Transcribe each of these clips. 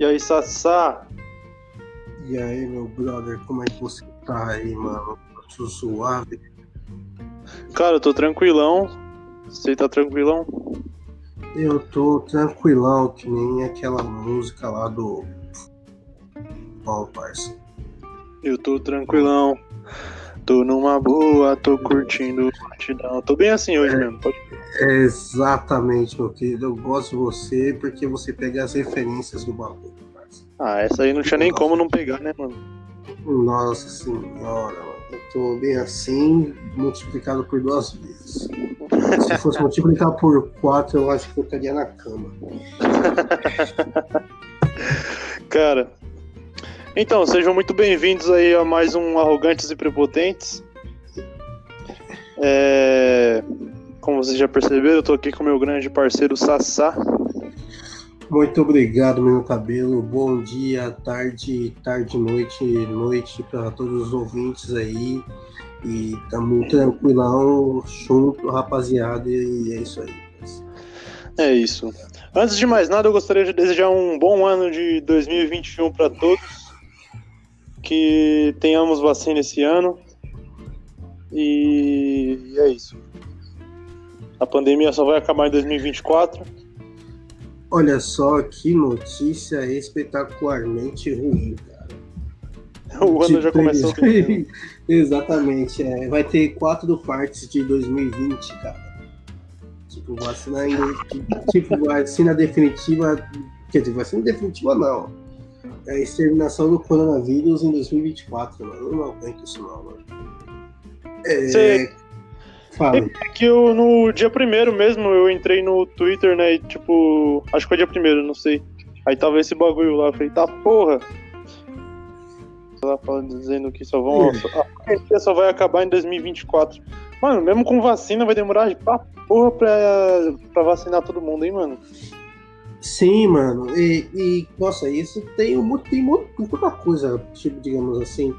E aí, Sassá? E aí, meu brother, como é que você tá aí, mano? Tô suave. Cara, eu tô tranquilão. Você tá tranquilão? Eu tô tranquilão, que nem aquela música lá do. Bom, parça. Eu tô tranquilão. Tô numa boa, tô curtindo o batidão. Tô bem assim hoje É. mesmo. Pode... É exatamente, meu querido. Eu gosto de você porque você pega as referências do bagulho. Ah, essa aí não tinha nem como não pegar, né, mano? Nossa senhora, mano. Eu tô bem assim, multiplicado por duas vezes. Se fosse multiplicar por quatro, eu acho que eu estaria na cama. Cara. Então, sejam muito bem-vindos aí a mais um Arrogantes e Prepotentes. É... Como vocês já perceberam, eu tô aqui com meu grande parceiro Sassá. Muito obrigado, meu cabelo. Bom dia, tarde, tarde, noite, noite para todos os ouvintes aí. E tamo tranquilão, junto, rapaziada. E é isso aí. É isso. Antes de mais nada, eu gostaria de desejar um bom ano de 2021 para todos. Que tenhamos vacina esse ano. E é isso. A pandemia só vai acabar em 2024. Olha só que notícia espetacularmente ruim, cara. O ano já Tipo, começou. Exatamente. É, vai ter quatro partes de 2020, cara. Tipo, vacina. Tipo, vacina definitiva. Quer dizer, vacina definitiva não. É a exterminação do coronavírus em 2024, mano. Eu não aguento isso não, mano. É. Você- Fala. que eu, no dia primeiro mesmo, eu entrei no Twitter, né? E, tipo, acho que foi dia primeiro, não sei. Aí tava esse bagulho lá, eu falei, tá porra. Lá falando, dizendo que só vão. A pandemia só vai acabar em 2024. Mano, mesmo com vacina vai demorar pra porra pra, pra vacinar todo mundo, hein, mano? Sim, mano. E, e, nossa, isso tem, um, tem mu- muita coisa, tipo, digamos assim.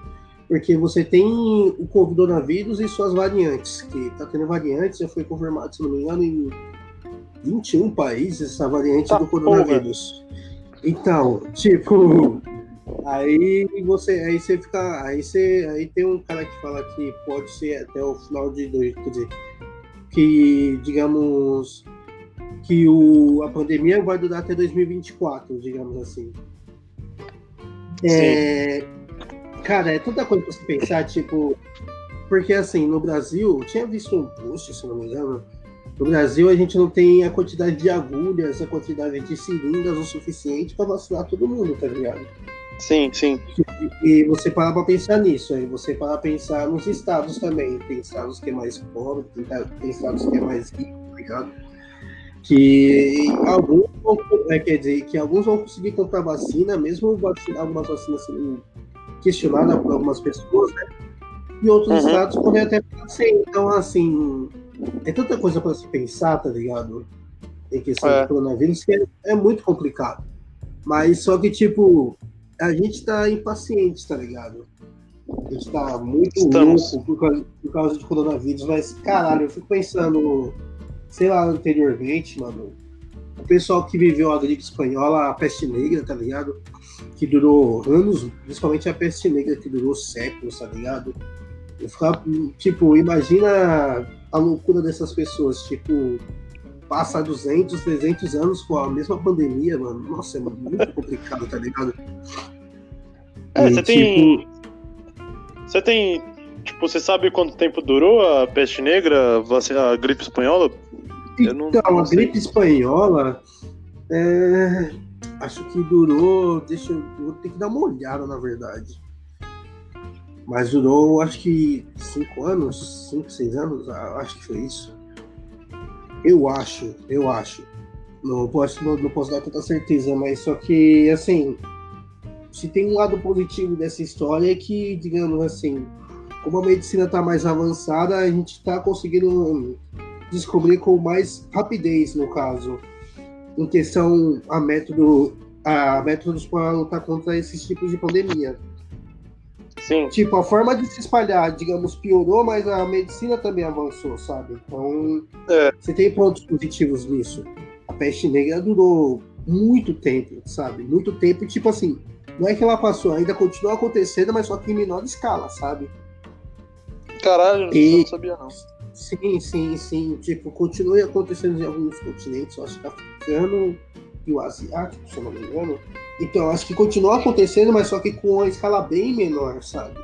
Porque você tem o coronavírus e suas variantes, que tá tendo variantes, já foi confirmado, se não me engano, em 21 países essa variante Tá, do coronavírus. Então, tipo, aí você, aí você fica, aí você, aí tem um cara que fala que pode ser até o final de dois, quer dizer, que digamos que o, a pandemia vai durar até 2024, digamos assim. É, cara, é tanta coisa pra você pensar, tipo, porque assim, no Brasil, eu tinha visto um post, se não me engano, no Brasil a gente não tem a quantidade de agulhas, a quantidade de seringas o suficiente para vacinar todo mundo, tá ligado? Sim, sim. E você parar pra pensar nisso, aí você parar pra pensar nos estados também. Tem estados que é mais pobre, tem, tem estados que é mais rico, tá ligado? Que alguns vão, é, quer dizer, que alguns vão conseguir comprar vacina, mesmo vacina, algumas vacinas sendo questionadas por algumas pessoas, né? E outros Uhum. estados podem até ficar sem. Então, assim, é tanta coisa pra se pensar, tá ligado? Em questão É. do coronavírus, que é, é muito complicado. Mas só que, tipo, a gente tá impaciente, tá ligado? A gente tá muito Estamos. louco por causa, por causa de coronavírus, mas caralho, eu fico pensando, sei lá, anteriormente, mano, o pessoal que viveu a gripe espanhola, a peste negra, tá ligado? Que durou anos, principalmente a peste negra que durou séculos, tá ligado? Eu ficava, tipo, imagina a loucura dessas pessoas, tipo, passa 200, 300 anos com a mesma pandemia, mano. Nossa, é muito complicado, tá ligado? É, você tem. Você tem. Tipo, você sabe quanto tempo durou a peste negra, a gripe espanhola? Não- Então, não a gripe espanhola, é, acho que durou. Deixa eu. Vou ter que dar uma olhada, na verdade. Mas durou, acho que cinco anos, cinco, seis anos, acho que foi isso. Eu acho, eu acho. Não posso, não, não posso dar tanta certeza, mas só que, assim, se tem um lado positivo dessa história é que, digamos assim, como a medicina está mais avançada, a gente está conseguindo descobrir com mais rapidez, no caso, em questão a método, a métodos para lutar contra esses tipos de pandemia. Sim. Tipo, a forma de se espalhar, digamos, piorou, mas a medicina também avançou, sabe? Então, É. você tem pontos positivos nisso. A peste negra durou muito tempo, sabe? Muito tempo, tipo assim, não é que ela passou, ainda continua acontecendo, mas só que em menor escala, sabe? Caralho, e... não sabia não. Sim, sim, sim. Tipo, continua acontecendo em alguns continentes, eu acho que africano e o asiático, se eu não me engano. Então, acho que continua acontecendo, mas só que com uma escala bem menor, sabe?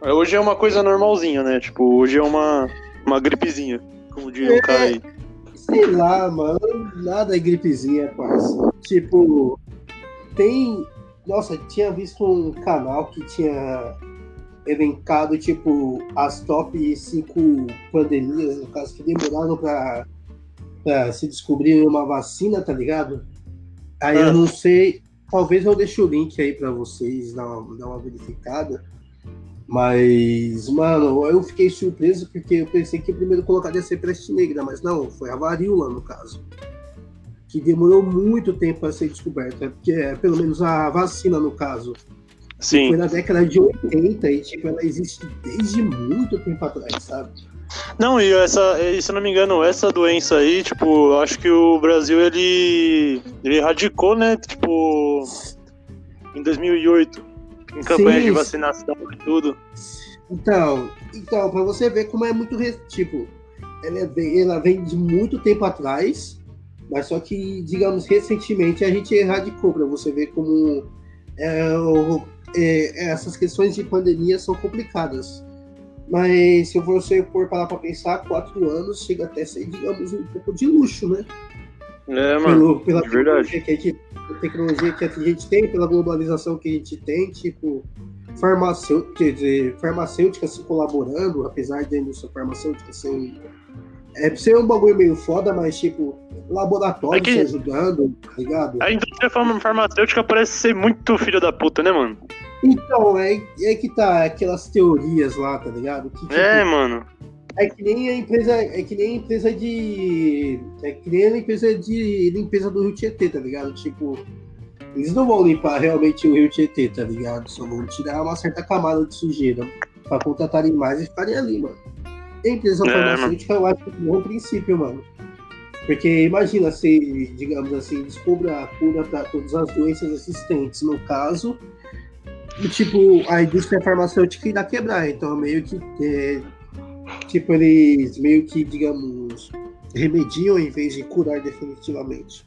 Hoje é uma coisa normalzinha, né? Tipo, hoje é uma, uma gripezinha, como diria é, o cara aí. Sei lá, mano. Nada é gripezinha, quase. Tipo, tem. Nossa, tinha visto um canal que tinha elencado, tipo, as top 5 pandemias, no caso, que demoraram pra se descobrir uma vacina, tá ligado? Aí eu ah. não sei. Talvez eu deixe o link aí pra vocês dar uma, dar uma verificada. Mas, mano, eu fiquei surpreso porque eu pensei que o primeiro colocado ia ser Peste Negra, mas não, foi a varíola no caso. Que demorou muito tempo para ser descoberta, porque é, pelo menos a vacina no caso. Sim. Foi na década de 80 e tipo, ela existe desde muito tempo atrás, sabe? Não, e essa, se eu não me engano, essa doença aí, tipo, acho que o Brasil ele, ele erradicou, né? Tipo, em 2008 em campanha Sim. de vacinação e tudo. Então, então para você ver como é muito tipo, ela, é, ela vem de muito tempo atrás, mas só que, digamos, recentemente a gente erradicou para você ver como é, é, essas questões de pandemia são complicadas. Mas se você for parar para pensar, quatro anos chega até a ser, digamos, um pouco de luxo, né? É, mano. Pelo, pela é verdade. Que a gente, tecnologia que a gente tem, pela globalização que a gente tem, tipo, farmacêutica, dizer, farmacêutica se colaborando, apesar de a indústria farmacêutica ser um. É ser um bagulho meio foda, mas tipo, laboratório é que... se ajudando, tá ligado? A indústria farmacêutica parece ser muito filho da puta, né, mano? Então, é, é que tá aquelas teorias lá, tá ligado? Que, tipo, é, mano. É que nem a empresa, é que nem a empresa de. É que nem a empresa de limpeza do Rio Tietê, tá ligado? Tipo, eles não vão limpar realmente o Rio Tietê, tá ligado? Só vão tirar uma certa camada de sujeira pra contratarem mais e ficarem ali, mano. a empresa é, farmacêutica, eu acho que é um bom princípio, mano. Porque imagina se, digamos assim, descubra a cura para todas as doenças existentes, no caso, e, tipo, a indústria farmacêutica irá quebrar. Então, meio que é, Tipo, eles meio que, digamos, remediam em vez de curar definitivamente.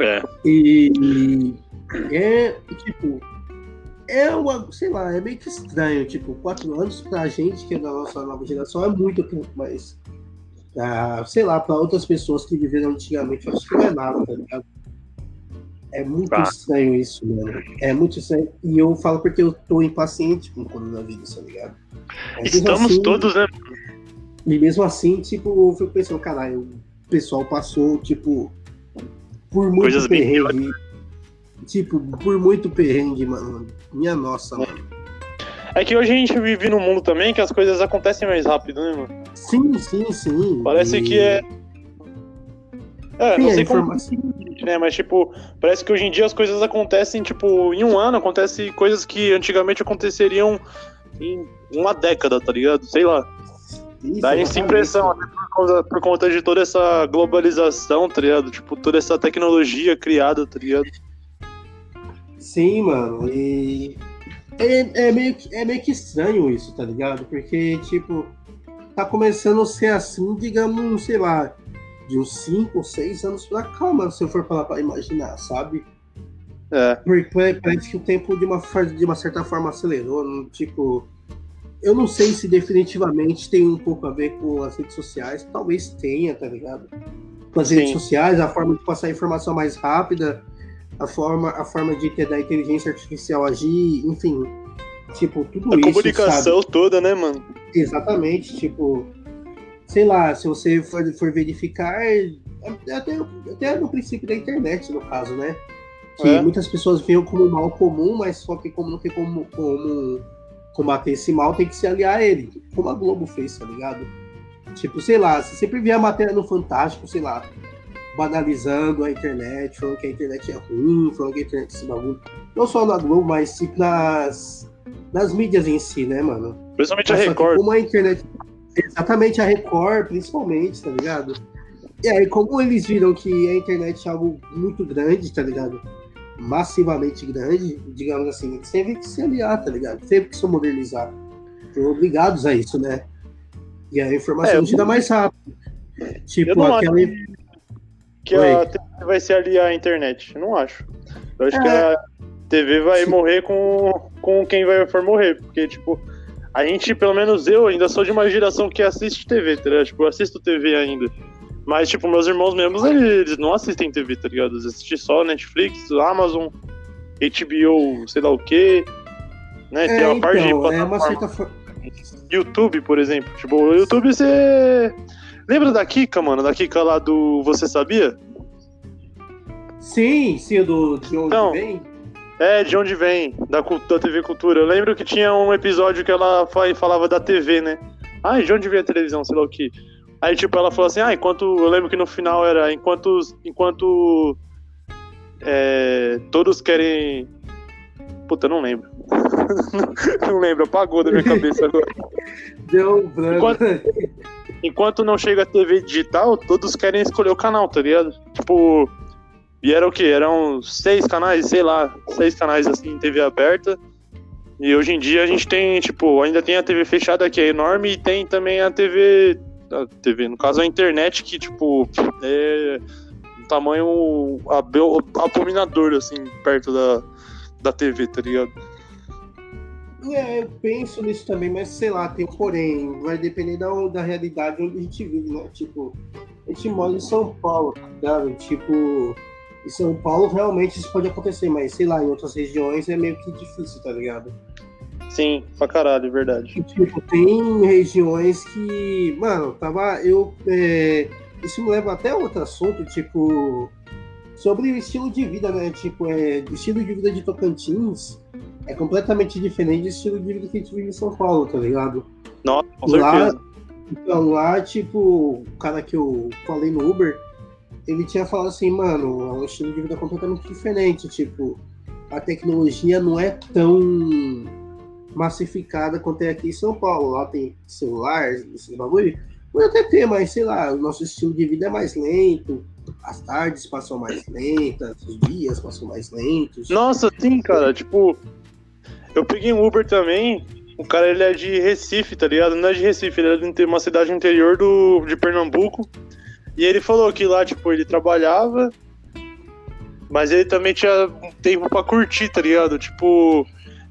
É. E é, tipo, é uma, sei lá, é meio que estranho, tipo, quatro anos pra gente, que é da nossa nova geração, é muito tempo, mas, ah, sei lá, pra outras pessoas que viveram antigamente, acho que não é nada, tá ligado? É muito tá. estranho isso, mano. É muito estranho. E eu falo porque eu tô impaciente com o coronavírus, tá ligado? Mas Estamos assim, todos, né? E mesmo assim, tipo, eu fico pensando, caralho, o pessoal passou, tipo, por muito Coisas perrengue. Tipo, por muito perrengue, mano. Minha nossa, mano. É que hoje a gente vive num mundo também que as coisas acontecem mais rápido, né, mano? Sim, sim, sim. Parece e... que é. É, sim, não sei como. Né, mas, tipo, parece que hoje em dia as coisas acontecem, tipo, em um ano acontecem coisas que antigamente aconteceriam em uma década, tá ligado? Sei lá. Isso, Dá essa impressão, até por conta, por conta de toda essa globalização, tá ligado? Tipo, toda essa tecnologia criada, tá ligado? Sim, mano, e. É, é, meio, que, é meio que estranho isso, tá ligado? Porque, tipo, tá começando a ser assim, digamos, sei lá, de uns 5 ou 6 anos pra cá, mano, se eu for falar pra imaginar, sabe? É. Porque parece que o tempo de uma, de uma certa forma acelerou. Tipo, eu não sei se definitivamente tem um pouco a ver com as redes sociais. Talvez tenha, tá ligado? Com as Sim. redes sociais, a forma de passar informação mais rápida, a forma, a forma de ter da inteligência artificial agir, enfim. Tipo, tudo a isso. A comunicação sabe? toda, né, mano? Exatamente. Tipo, sei lá, se você for, for verificar, até, até no princípio da internet, no caso, né? que é. muitas pessoas veem como mal comum, mas só que como não tem como, como combater esse mal, tem que se aliar a ele. Como a Globo fez, tá ligado? Tipo, sei lá, você sempre vê a matéria no Fantástico, sei lá, banalizando a internet, falando que a internet é ruim, falando que a internet é esse bagulho. Não só na Globo, mas tipo nas, nas mídias em si, né, mano? Principalmente mas, a Record. Como a internet. Exatamente, a Record, principalmente, tá ligado? E aí, como eles viram que a internet é algo muito grande, tá ligado? Massivamente grande, digamos assim, eles teve que se aliar, tá ligado? Teve que se modernizar. Foram obrigados a isso, né? E a informação É, chega eu- mais rápido. Tipo, Eu não acho aquela. que Oi. a TV vai se aliar à internet. Eu não acho. Eu acho que É. a TV vai Sim. morrer com, com quem vai for morrer. Porque, tipo, a gente, pelo menos eu, ainda sou de uma geração que assiste TV, tá ligado? Tipo, eu assisto TV ainda. Mas, tipo, meus irmãos mesmos, eles, não assistem TV, tá ligado? Eles assistem só Netflix, Amazon, HBO, sei lá o quê. Né? Tem É, uma parte de então, é uma plataforma. certa. YouTube, por exemplo. Tipo, o YouTube você. Lembra da Kika, mano? Da Kika lá do Você Sabia? Sim, sim, do de onde Então, vem. É, de onde vem? Da, da TV Cultura. Eu lembro que tinha um episódio que ela fa- falava da TV, né? Ai, de onde vem a televisão, sei lá o que. Aí, tipo, ela falou assim, ah, enquanto. Eu lembro que no final era enquanto. Enquanto. é, todos querem. Puta, não lembro. não lembro, apagou da minha cabeça agora. Deu branco. Enquanto- Enquanto não chega a TV digital, todos querem escolher o canal, tá ligado? Tipo. E era o quê? Eram seis canais, sei lá, seis canais assim em TV aberta. E hoje em dia a gente tem, tipo, ainda tem a TV fechada que é enorme e tem também a TV. A TV, no caso a internet, que, tipo, é um tamanho abominador, assim, perto da, da TV, tá ligado? É, eu penso nisso também, mas sei lá, tem um porém. Vai depender da, da realidade onde a gente vive, né? Tipo, a gente mora em São Paulo, tá ligado? Tipo, em São Paulo realmente isso pode acontecer, mas sei lá, em outras regiões é meio que difícil, tá ligado? Sim, pra caralho, é verdade. E, tipo, tem regiões que, mano, tava. Eu. é, isso me leva até a outro assunto, tipo. Sobre o estilo de vida, né? Tipo, é, o estilo de vida de Tocantins é completamente diferente do estilo de vida que a gente vive em São Paulo, tá ligado? Nossa, com Lá- certeza. Então, lá, tipo, o cara que eu falei no Uber, ele tinha falado assim, mano, é um estilo de vida completamente diferente. Tipo, a tecnologia não é tão massificada quanto é aqui em São Paulo. Lá tem celular, esses bagulho. Pode até ter, mas sei lá, o nosso estilo de vida é mais lento. As tardes passam mais lentas, os dias passam mais lentos. Nossa, sim, cara. Tipo, eu peguei um Uber também. O cara, ele é de Recife, tá ligado? Não é de Recife, ele é de uma cidade interior do, de Pernambuco. E ele falou que lá, tipo, ele trabalhava, mas ele também tinha um tempo pra curtir, tá ligado? Tipo,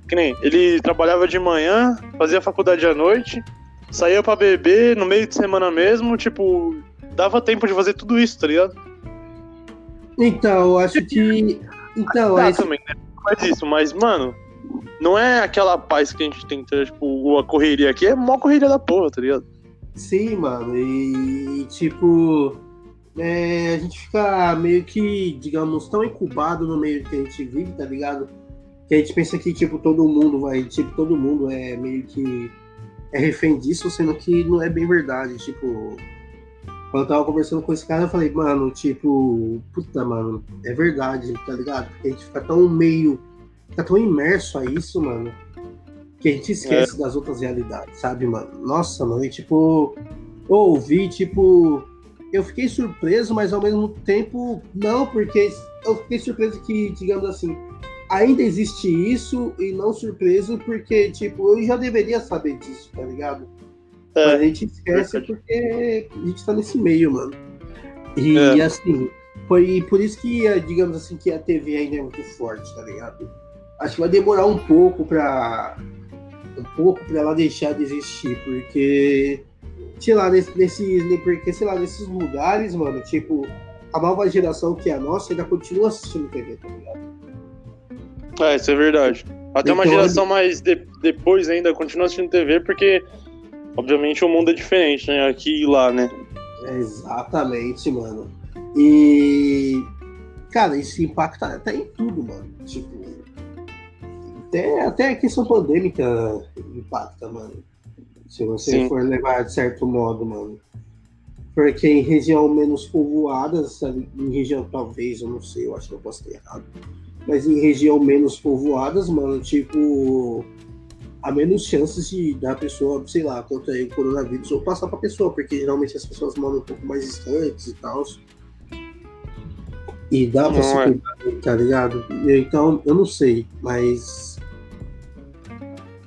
que nem, ele trabalhava de manhã, fazia faculdade à noite, saía pra beber no meio de semana mesmo, tipo, dava tempo de fazer tudo isso, tá ligado? Então, eu acho que. Então, Tá, esse- também, né? Faz isso, mas, mano, não é aquela paz que a gente tem, tá? tipo, a correria aqui é mó correria da porra, tá ligado? Sim, mano, e tipo, é, a gente fica meio que, digamos, tão incubado no meio que a gente vive, tá ligado? Que a gente pensa que, tipo, todo mundo vai, tipo, todo mundo é meio que é refém disso, sendo que não é bem verdade, tipo. Quando eu tava conversando com esse cara, eu falei, mano, tipo, puta, mano, é verdade, tá ligado? Porque a gente fica tão meio, fica tão imerso a isso, mano, que a gente esquece das outras realidades, sabe, mano? Nossa, mano, e tipo, eu ouvi, tipo, eu fiquei surpreso, mas ao mesmo tempo não, porque eu fiquei surpreso que, digamos assim, ainda existe isso e não surpreso porque, tipo, eu já deveria saber disso, tá ligado? Mas a É, gente esquece porque a gente tá nesse meio, mano. E É. assim, foi por isso que, eh, digamos assim, que a TV ainda é muito forte, tá ligado? Acho que vai demorar um pouco pra. Um pouco pra ela deixar de existir, porque. Sei lá, nesse, nesse, porque, sei lá, nesses lugares, mano, tipo, a nova geração que é a nossa ainda continua assistindo TV, tá ligado? é, isso é verdade. Até uma Então, geração mais de- depois ainda continua assistindo TV, porque, obviamente, o mundo é diferente, né? Aqui e lá, né? Exatamente, mano. E. Cara, isso impacta até em tudo, mano. Tipo. Até, até a questão pandêmica impacta, mano. Se você Sim. for levar de certo modo, mano. Porque em região menos povoada, sabe? Em região, talvez, eu não sei, eu acho que eu posso ter errado. Mas em região menos povoadas, mano, tipo. há menos chances de da pessoa, sei lá, contrair o coronavírus ou passar pra pessoa, porque geralmente as pessoas moram um pouco mais distantes e tal. E dá pra Não se é. cuidar, tá ligado? Então, eu não sei, mas.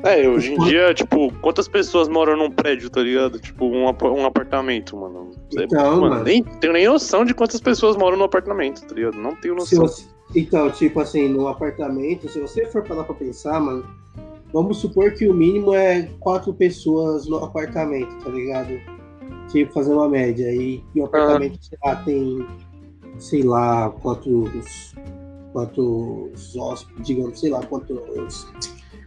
É, hoje em dia, tipo, quantas pessoas moram num prédio, tá ligado? Tipo, um, ap- um apartamento, mano. Então, mano, mano. nem tenho nem noção de quantas pessoas moram no apartamento, tá ligado? Não tenho noção. você- então, tipo assim, no apartamento, se você for parar pra pensar, mano, vamos supor que o mínimo é quatro pessoas no apartamento, tá ligado? Tipo, fazer uma média. E, e o apartamento, sei lá, tem, sei lá, quantos. Quantos hóspedes, digamos, sei lá, quantos.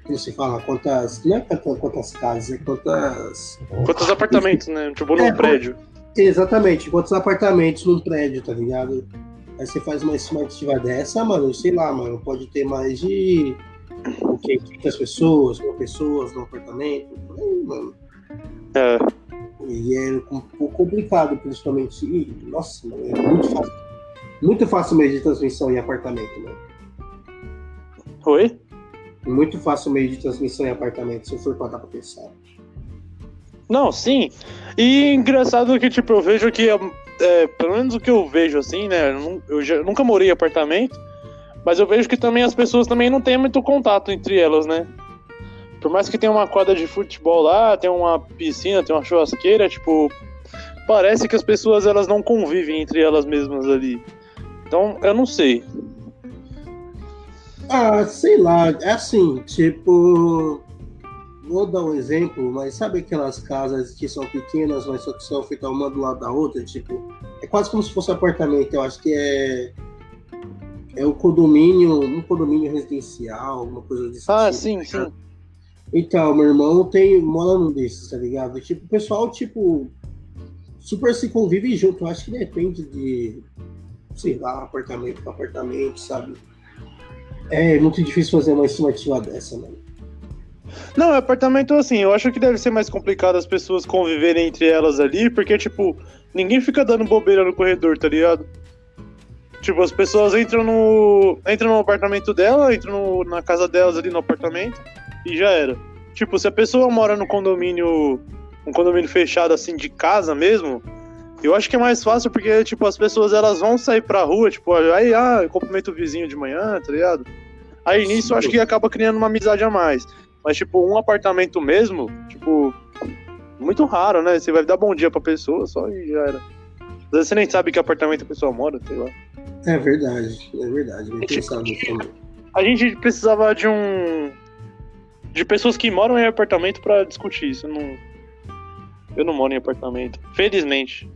Como se fala? Quantas. Não é quantas, casas, é quantas. Quantos apartamentos, né? Tipo, num É, prédio. Exatamente, quantos apartamentos num prédio, tá ligado? Aí você faz uma estimativa dessa, mano, sei lá, mano, pode ter mais de o quê? 500 pessoas, mil pessoas no apartamento, por aí, mano. É. E é um pouco complicado, principalmente. E, nossa, mano, é muito fácil. Muito fácil meio de transmissão em apartamento, mano. Oi? Muito fácil meio de transmissão em apartamento, se eu for parar pra pensar. Não, sim. E engraçado que, tipo, eu vejo que, é, pelo menos o que eu vejo, assim, né? Eu, já- nunca morei em apartamento, mas eu vejo que também as pessoas também não têm muito contato entre elas, né? Por mais que tenha uma quadra de futebol lá, tem uma piscina, tem uma churrasqueira, tipo, parece que as pessoas elas não convivem entre elas mesmas ali. Então, eu não sei. Ah, sei lá, é assim, tipo. Vou dar um exemplo, mas sabe aquelas casas que são pequenas, mas só que são feitas uma do lado da outra? Tipo, é quase como se fosse um apartamento, eu acho que é. É o condomínio, um condomínio residencial, alguma coisa desse Ah, tipo, sim, tá sim. Então, meu irmão tem, mora num desses, tá ligado? Tipo, o pessoal, tipo, super se convive junto. Eu acho que depende de, sei lá, apartamento para apartamento, sabe? É muito difícil fazer uma estimativa dessa, mano. Não, apartamento assim, eu acho que deve ser mais complicado as pessoas conviverem entre elas ali, porque, tipo, ninguém fica dando bobeira no corredor, tá ligado? Tipo, as pessoas entram no. entram no apartamento dela, entram no- na casa delas ali no apartamento e já era. Tipo, se a pessoa mora no condomínio. um condomínio fechado assim de casa mesmo, eu acho que é mais fácil porque, tipo, as pessoas elas vão sair pra rua, tipo, aí, ah, eu cumprimento o vizinho de manhã, tá ligado? Aí nisso eu acho que acaba criando uma amizade a mais. Mas, tipo, um apartamento mesmo, tipo, muito raro, né? Você vai dar bom dia pra pessoa só e já era. Às vezes você nem sabe que apartamento a pessoa mora, sei lá. É verdade, é verdade. Bem pensado também. A gente precisava de um. de pessoas que moram em apartamento pra discutir isso. Eu não. Eu não moro em apartamento. Felizmente.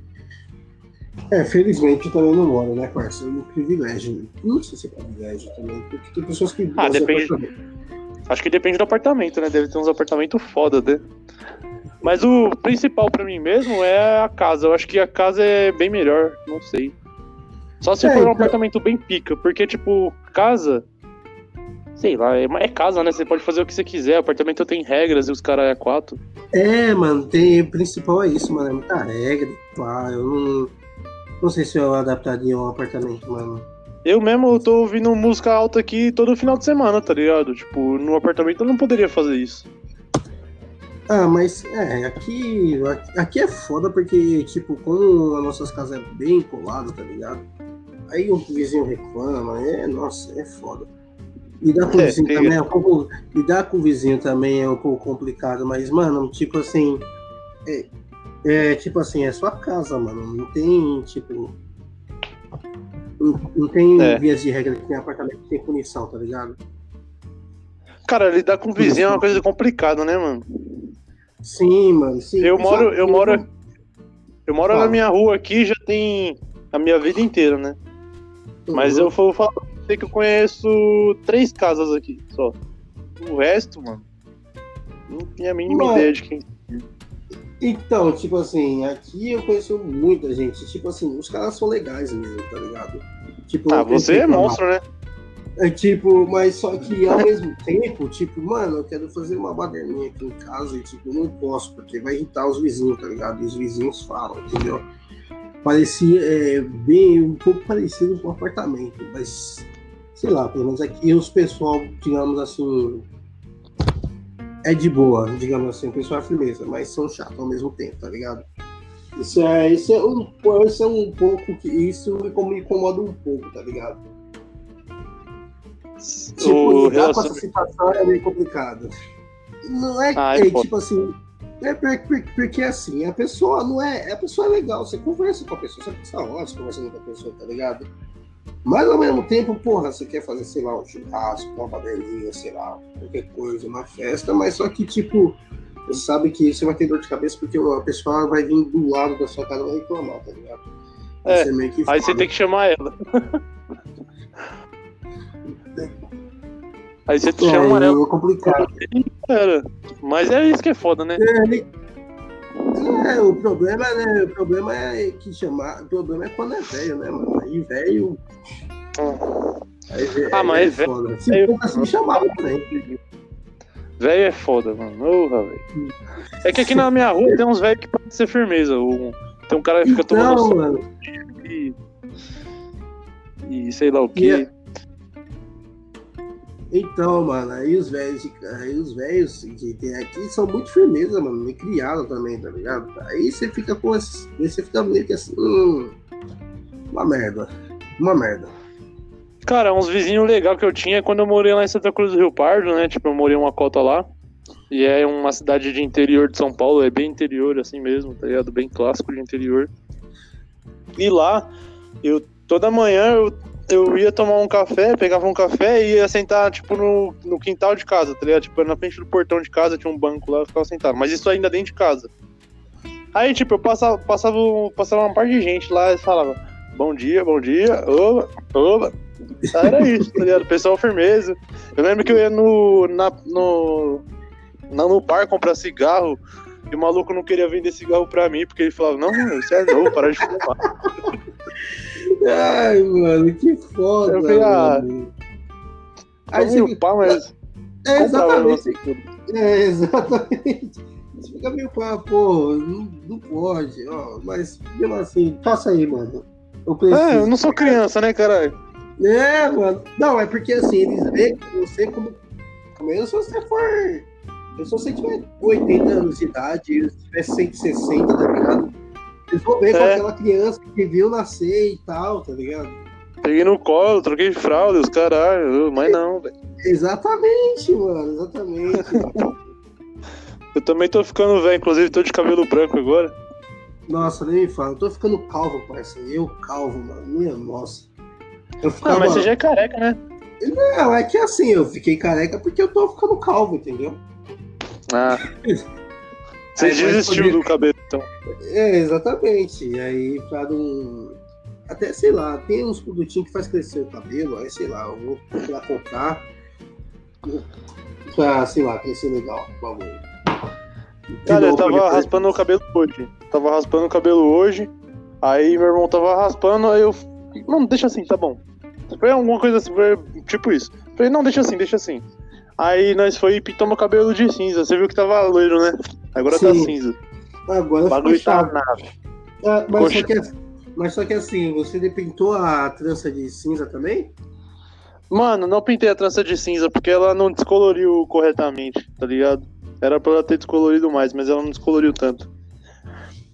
É, felizmente eu também não moro, né, parceiro? É um privilégio. Não sei se é privilégio também, porque tem pessoas que. Ah, depende-. Acho que depende do apartamento, né? Deve ter uns apartamentos foda, né? Mas o principal pra mim mesmo é a casa. Eu acho que a casa é bem melhor, não sei. Só se É, for um então- apartamento bem pica, porque, tipo, casa. Sei lá, é, é casa, né? Você pode fazer o que você quiser. Apartamento tem regras e os caras é quatro. É, mano, tem, o principal é isso, mano. É muita regra, claro. Eu não, não sei se eu adaptaria um apartamento, mano. Eu mesmo tô ouvindo música alta aqui todo final de semana, tá ligado? Tipo, no apartamento eu não poderia fazer isso. Ah, mas é, aqui, aqui é foda porque, tipo, como as nossas casas é bem colado, tá ligado? Aí o vizinho reclama, é, nossa, é foda. Lidar com o É, vizinho tem- também é um pouco. Lidar com o vizinho também é um pouco complicado, mas, mano, tipo assim. É, é, tipo assim, é sua casa, mano. Não tem, tipo. Não, não tem É. vias de regra que tem apartamento que tem punição, tá ligado? Cara, lidar com vizinho é uma coisa complicada, né, mano? Sim, mano. Sim. Eu moro, eu moro, eu moro Fala. na minha rua aqui já tem a minha vida inteira, né? Mas Uhum. eu vou falar pra você que eu conheço três casas aqui só. O resto, mano, não tenho a mínima Mano. ideia de quem. Então, tipo assim, aqui eu conheço muita gente. Tipo assim, os caras são legais mesmo, tá ligado? Tipo, Ah, você é monstro, né? É tipo, mas só que ao mesmo tempo, tipo, mano, eu quero fazer uma baderninha aqui em casa e, tipo, não posso, porque vai irritar os vizinhos, tá ligado? E os vizinhos falam, entendeu? Parecia é, bem, um pouco parecido com um apartamento, mas sei lá, pelo menos aqui os pessoal, digamos assim, é de boa, digamos assim, o pessoal é firmeza, mas são chatos ao mesmo tempo, tá ligado? Isso é, isso é, um, isso é um pouco que isso me incomoda um pouco, tá ligado? Tipo, O lidar com essa situação é meio complicado. Não é, Ah, é é tipo assim. É por- por- porque assim, a pessoa não é. A pessoa é legal, você conversa com a pessoa, você passa horas conversando com a pessoa, tá ligado? Mas ao mesmo tempo, porra, você quer fazer, sei lá, um churrasco, uma baderninha, sei lá, qualquer coisa, uma festa, mas só que, tipo, você sabe que você vai ter dor de cabeça porque a pessoa vai vir do lado da sua casa e vai reclamar, tá ligado? É, Aí você tem que chamar ela. Aí você É, chama ela. é complicado. Cara. Mas é isso que é foda, né? É, o problema, né? O problema é que chamar. O problema é quando é velho, né, mano? Aí velho. Aí, Ah, mas é velho-. Se velho- fosse assim, chamava também. Velho é foda, mano. Velho. É que aqui na minha rua tem uns velhos que podem ser firmeza. Um- Tem um cara que fica tomando Então, sol mano. e... e sei lá o que. é- Então, mano, aí os velhos, aí os velhos que tem aqui são muito firmeza, mano, me criaram também, tá ligado? Aí você fica com esse, você fica meio que assim, hum, uma merda, uma merda. Cara, uns vizinhos legais que eu tinha quando eu morei lá em Santa Cruz do Rio Pardo, né? Tipo, eu morei uma cota lá. E é uma cidade de interior de São Paulo, é bem interior assim mesmo, tá ligado? Bem clássico de interior. E lá, eu toda manhã eu, eu ia tomar um café, pegava um café e ia sentar, tipo, no, no quintal de casa, tá ligado? Tipo, na frente do portão de casa tinha um banco lá, eu ficava sentado. Mas isso ainda dentro de casa. Aí, tipo, eu passava, passava, passava uma parte de gente lá e falava, bom dia, bom dia, oba, oba. Era isso, tá ligado? Pessoal firmeza. Eu lembro que eu ia no, na, no, na- no bar comprar cigarro e o maluco não queria vender cigarro pra mim, porque ele falava, não, você é novo, para de fumar. Ai, mano, que foda, Eu falei, ah, mano. Aí você meu pau, mas é, exatamente, é, exatamente. Você fica meio pá, pô, não, não pode, ó, mas mesmo assim, passa aí, mano. Eu preciso. É, eu não sou criança, né, caralho? É, mano. Não, é porque assim, eles veem você como. mesmo se você for. Se você tiver 80 anos de idade, se tiver 160, tá ligado? Eles vão ver com É. aquela criança que viu nascer e tal, tá ligado? Peguei no colo, troquei de fralda, os caralho, mas não, velho. Exatamente, mano, exatamente. Eu também tô ficando velho, inclusive tô de cabelo branco agora. Nossa, nem me fala, eu tô ficando calvo, parceiro. Eu calvo, mano. Minha nossa. Eu Ah, ficava... mas você já é careca, né? Não, é que assim, eu fiquei careca porque eu tô ficando calvo, entendeu? Ah. Você desistiu do cabelo, então. É, exatamente. E aí, pra não. Até, sei lá, tem uns produtinhos que faz crescer o cabelo, aí, sei lá, eu vou procurar comprar pra, sei lá, crescer legal bagulho. De Cara, eu tava raspando o cabelo hoje. Tava raspando o cabelo hoje. Aí meu irmão tava raspando, aí eu. Não, deixa assim, tá bom. Foi alguma coisa assim, tipo isso. Falei, não, deixa assim, deixa assim. Aí nós foi e pintamos o cabelo de cinza. Você viu que tava loiro, né? Agora tá Sim. cinza. Agora O bagulho tá nada. Ah, mas, só que, mas só que assim, você pintou a trança de cinza também? Mano, não pintei a trança de cinza porque ela não descoloriu corretamente, tá ligado? Era pra ela ter descolorido mais, mas ela não descoloriu tanto.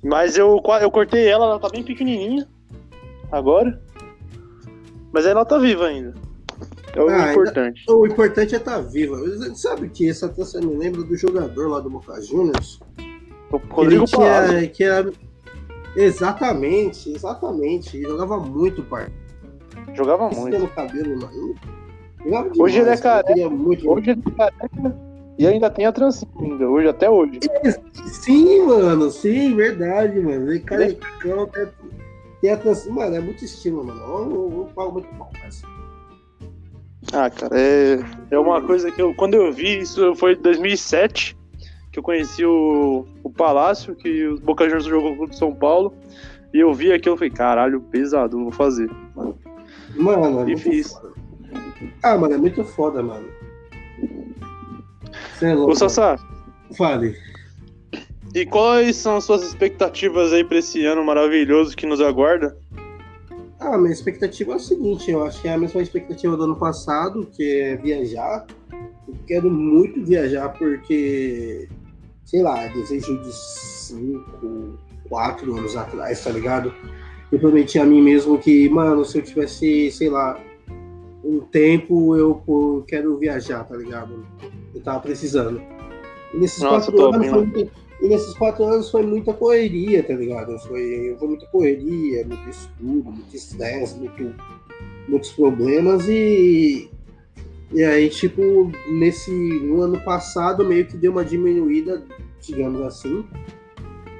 Mas eu, eu cortei ela, ela tá bem pequenininha. Agora. Mas ela tá viva ainda. É o Ah, ainda- importante. O importante é estar viva. Sabe que essa trança me lembra do jogador lá do Boca Juniors? O Que Rodrigo Palácio. tinha, que era... Exatamente, exatamente. Ele jogava muito, pai. Jogava muito. Pelo cabelo, mano. Jogava Hoje ele é demais, careca. Muito Hoje ele tá careca e ainda tem a trancinha ainda, hoje, até hoje. Sim, mano, sim, verdade, mano. Ele carecão, tem, tem a trança. Mano, é muito estilo, mano. Eu, eu, eu pago muito pau, parceiro. Ah, cara, é, é uma coisa que eu, quando eu vi, isso foi em 2007, que eu conheci o, o Palácio, que o Boca Juniors jogou com o São Paulo, e eu vi aquilo e falei, caralho, pesado, vou fazer. Mano, é E muito fiz. foda. Ah, mano, é muito foda, mano. Você é louco. Ô, Sassá. Fale. e quais são as suas expectativas aí pra esse ano maravilhoso que nos aguarda? Ah, minha expectativa é o seguinte, eu acho que é a mesma expectativa do ano passado, que é viajar, Eu quero muito viajar porque, sei lá, desejo de cinco, quatro anos atrás, tá ligado? Eu prometi a mim mesmo que, mano, se eu tivesse, sei lá, um tempo, eu quero viajar, tá ligado? Eu tava precisando. E nesses, Nossa, quatro, anos foi, muito- e nesses quatro anos foi muita correria, tá ligado? Foi, foi muita correria, muito estudo, muito estresse, muito, muitos problemas e. E aí, tipo, nesse. No ano passado meio que deu uma diminuída, digamos assim.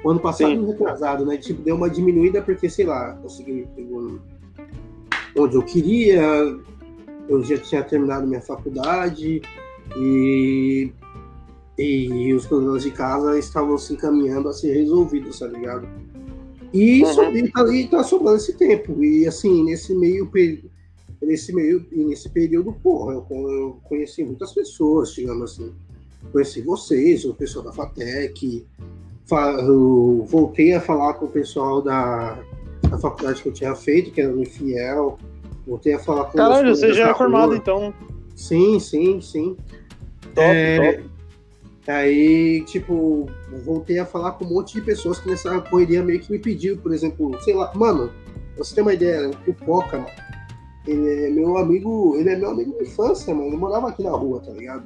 O ano passado Sim. retrasado, né? Tipo, deu uma diminuída porque, sei lá, consegui um- onde eu queria, eu já tinha terminado minha faculdade e, e os problemas de casa estavam se encaminhando a ser resolvidos, tá ligado? E, Uhum. so- e tá, e tá sobrando esse tempo. E assim, nesse meio período. Nesse meio, nesse período, porra, eu, eu conheci muitas pessoas, digamos assim. Conheci vocês, o pessoal da FATEC, voltei a falar com o pessoal da, da faculdade que eu tinha feito, que era no Infiel. Voltei a falar com Caralho, você já é da formado então. Sim, sim, sim. Top, É, top. Aí, tipo, voltei a falar com um monte de pessoas que nessa correria meio que me pediu, por exemplo, sei lá, mano, você ter uma ideia, o Pipoca, mano, ele é meu amigo, ele é meu amigo de infância, mano, ele morava aqui na rua, tá ligado?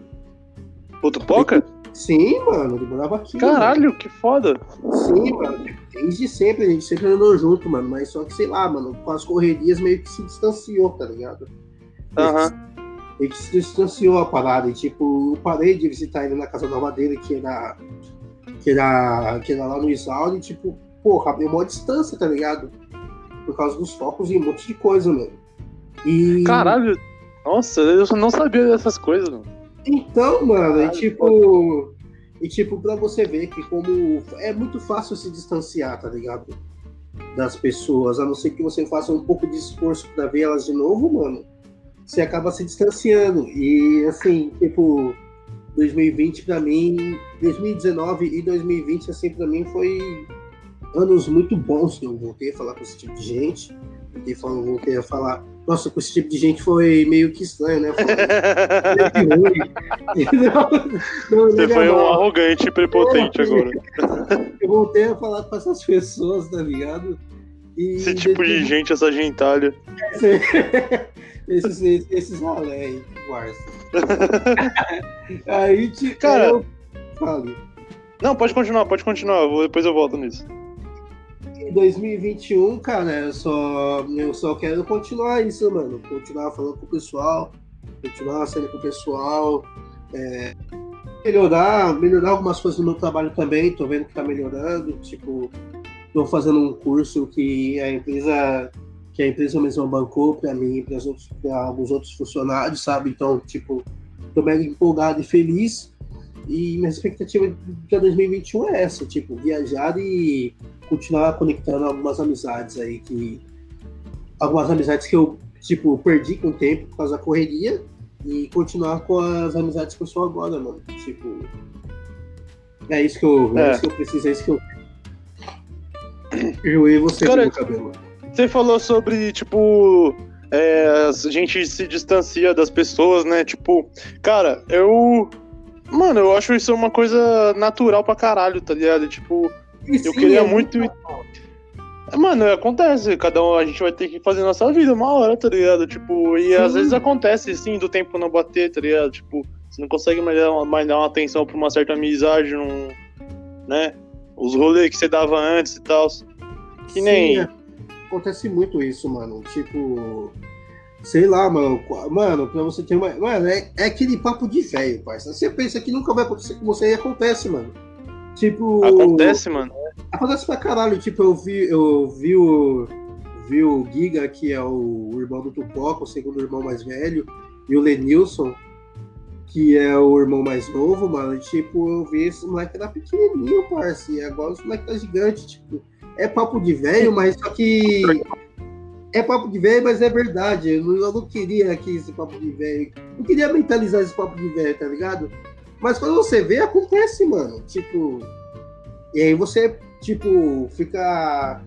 O Tupoca? Sim, mano, ele morava aqui. mano. Caralho, que foda. Sim, mano. Desde sempre, a gente sempre andou junto, mano. Mas só que, sei lá, mano, com as correrias meio que se distanciou, tá ligado? Aham. Meio que se distanciou a parada. E, tipo, eu parei de visitar ele na casa nova dele, que era. Que era, que era lá no Isauri, e, tipo, porra, abriu uma distância, tá ligado? Por causa dos focos e um monte de coisa, mano. E. Caralho. Nossa, eu não sabia dessas coisas, mano. Então, mano, e tipo. E tipo, pra você ver que como é muito fácil se distanciar, tá ligado? Das pessoas, a não ser que você faça um pouco de esforço pra ver elas de novo, mano. Você acaba se distanciando. E assim, tipo, 2020 pra mim, 2019 e 2020, assim, pra mim foi anos muito bons que eu voltei a falar com esse tipo de gente. Voltei a falar, voltei a falar. Nossa, com esse tipo de gente foi meio que estranho, né? Foi meio ruim. Não, não, Você foi um não. arrogante e prepotente É, agora. Eu voltei a falar com essas pessoas, tá ligado? E Esse tipo de gente, essa gentalha. esses, esses, esses ralé aí. Aí, tipo, Cara- eu. Não, pode continuar, pode continuar. depois eu volto nisso. Em 2021, cara, eu só, eu só quero continuar isso, mano. Continuar falando com o pessoal, continuar saindo com o pessoal, é, melhorar, melhorar algumas coisas no meu trabalho também, tô vendo que tá melhorando, tipo, tô fazendo um curso que a empresa que a empresa mesma bancou para mim e para alguns outros funcionários, sabe? Então, tipo, tô mega empolgado e feliz. E minha expectativa para 2021 é essa, tipo, viajar e continuar conectando algumas amizades aí que algumas amizades que eu tipo perdi com o tempo por causa da correria e continuar com as amizades que eu sou agora, mano. Tipo, é isso que eu, é, É. isso que eu preciso, é isso que eu eu e você Cara, com o cabelo. Você falou sobre, tipo, é, a gente se distancia das pessoas, né? Tipo, cara, eu. Mano, eu acho isso uma coisa natural pra caralho, tá ligado? Tipo, E eu sim, queria é muito. Mano, acontece, cada um, a gente vai ter que fazer nossa vida uma hora, tá ligado? Tipo, e às Sim. vezes acontece, sim, do tempo não bater, tá ligado? Tipo, você não consegue mais dar uma, mais dar uma atenção pra uma certa amizade, num, né? Os rolês que você dava antes e tal. Que nem. Sim, é. acontece muito isso, mano. Tipo, sei lá, mano. Mano, pra você ter uma. Mano, é, é aquele papo de velho, parça. Você pensa que nunca vai acontecer com você e acontece, mano. Tipo. Acontece, mano. Acontece pra caralho. Tipo, eu vi, eu vi o. Vi o Giga, que é o irmão do Tupoca, o segundo irmão mais velho, e o Lenilson, que é o irmão mais novo, mano. E, tipo, eu vi esse moleque era pequenininho, parça. E agora os moleque tá gigante, tipo. É papo de velho, mas só que. É papo de velho, mas é verdade. Eu não, eu não queria aqui esse papo de velho. Não queria mentalizar esse papo de velho, tá ligado? Mas quando você vê, acontece, mano. Tipo. E aí você, tipo, fica.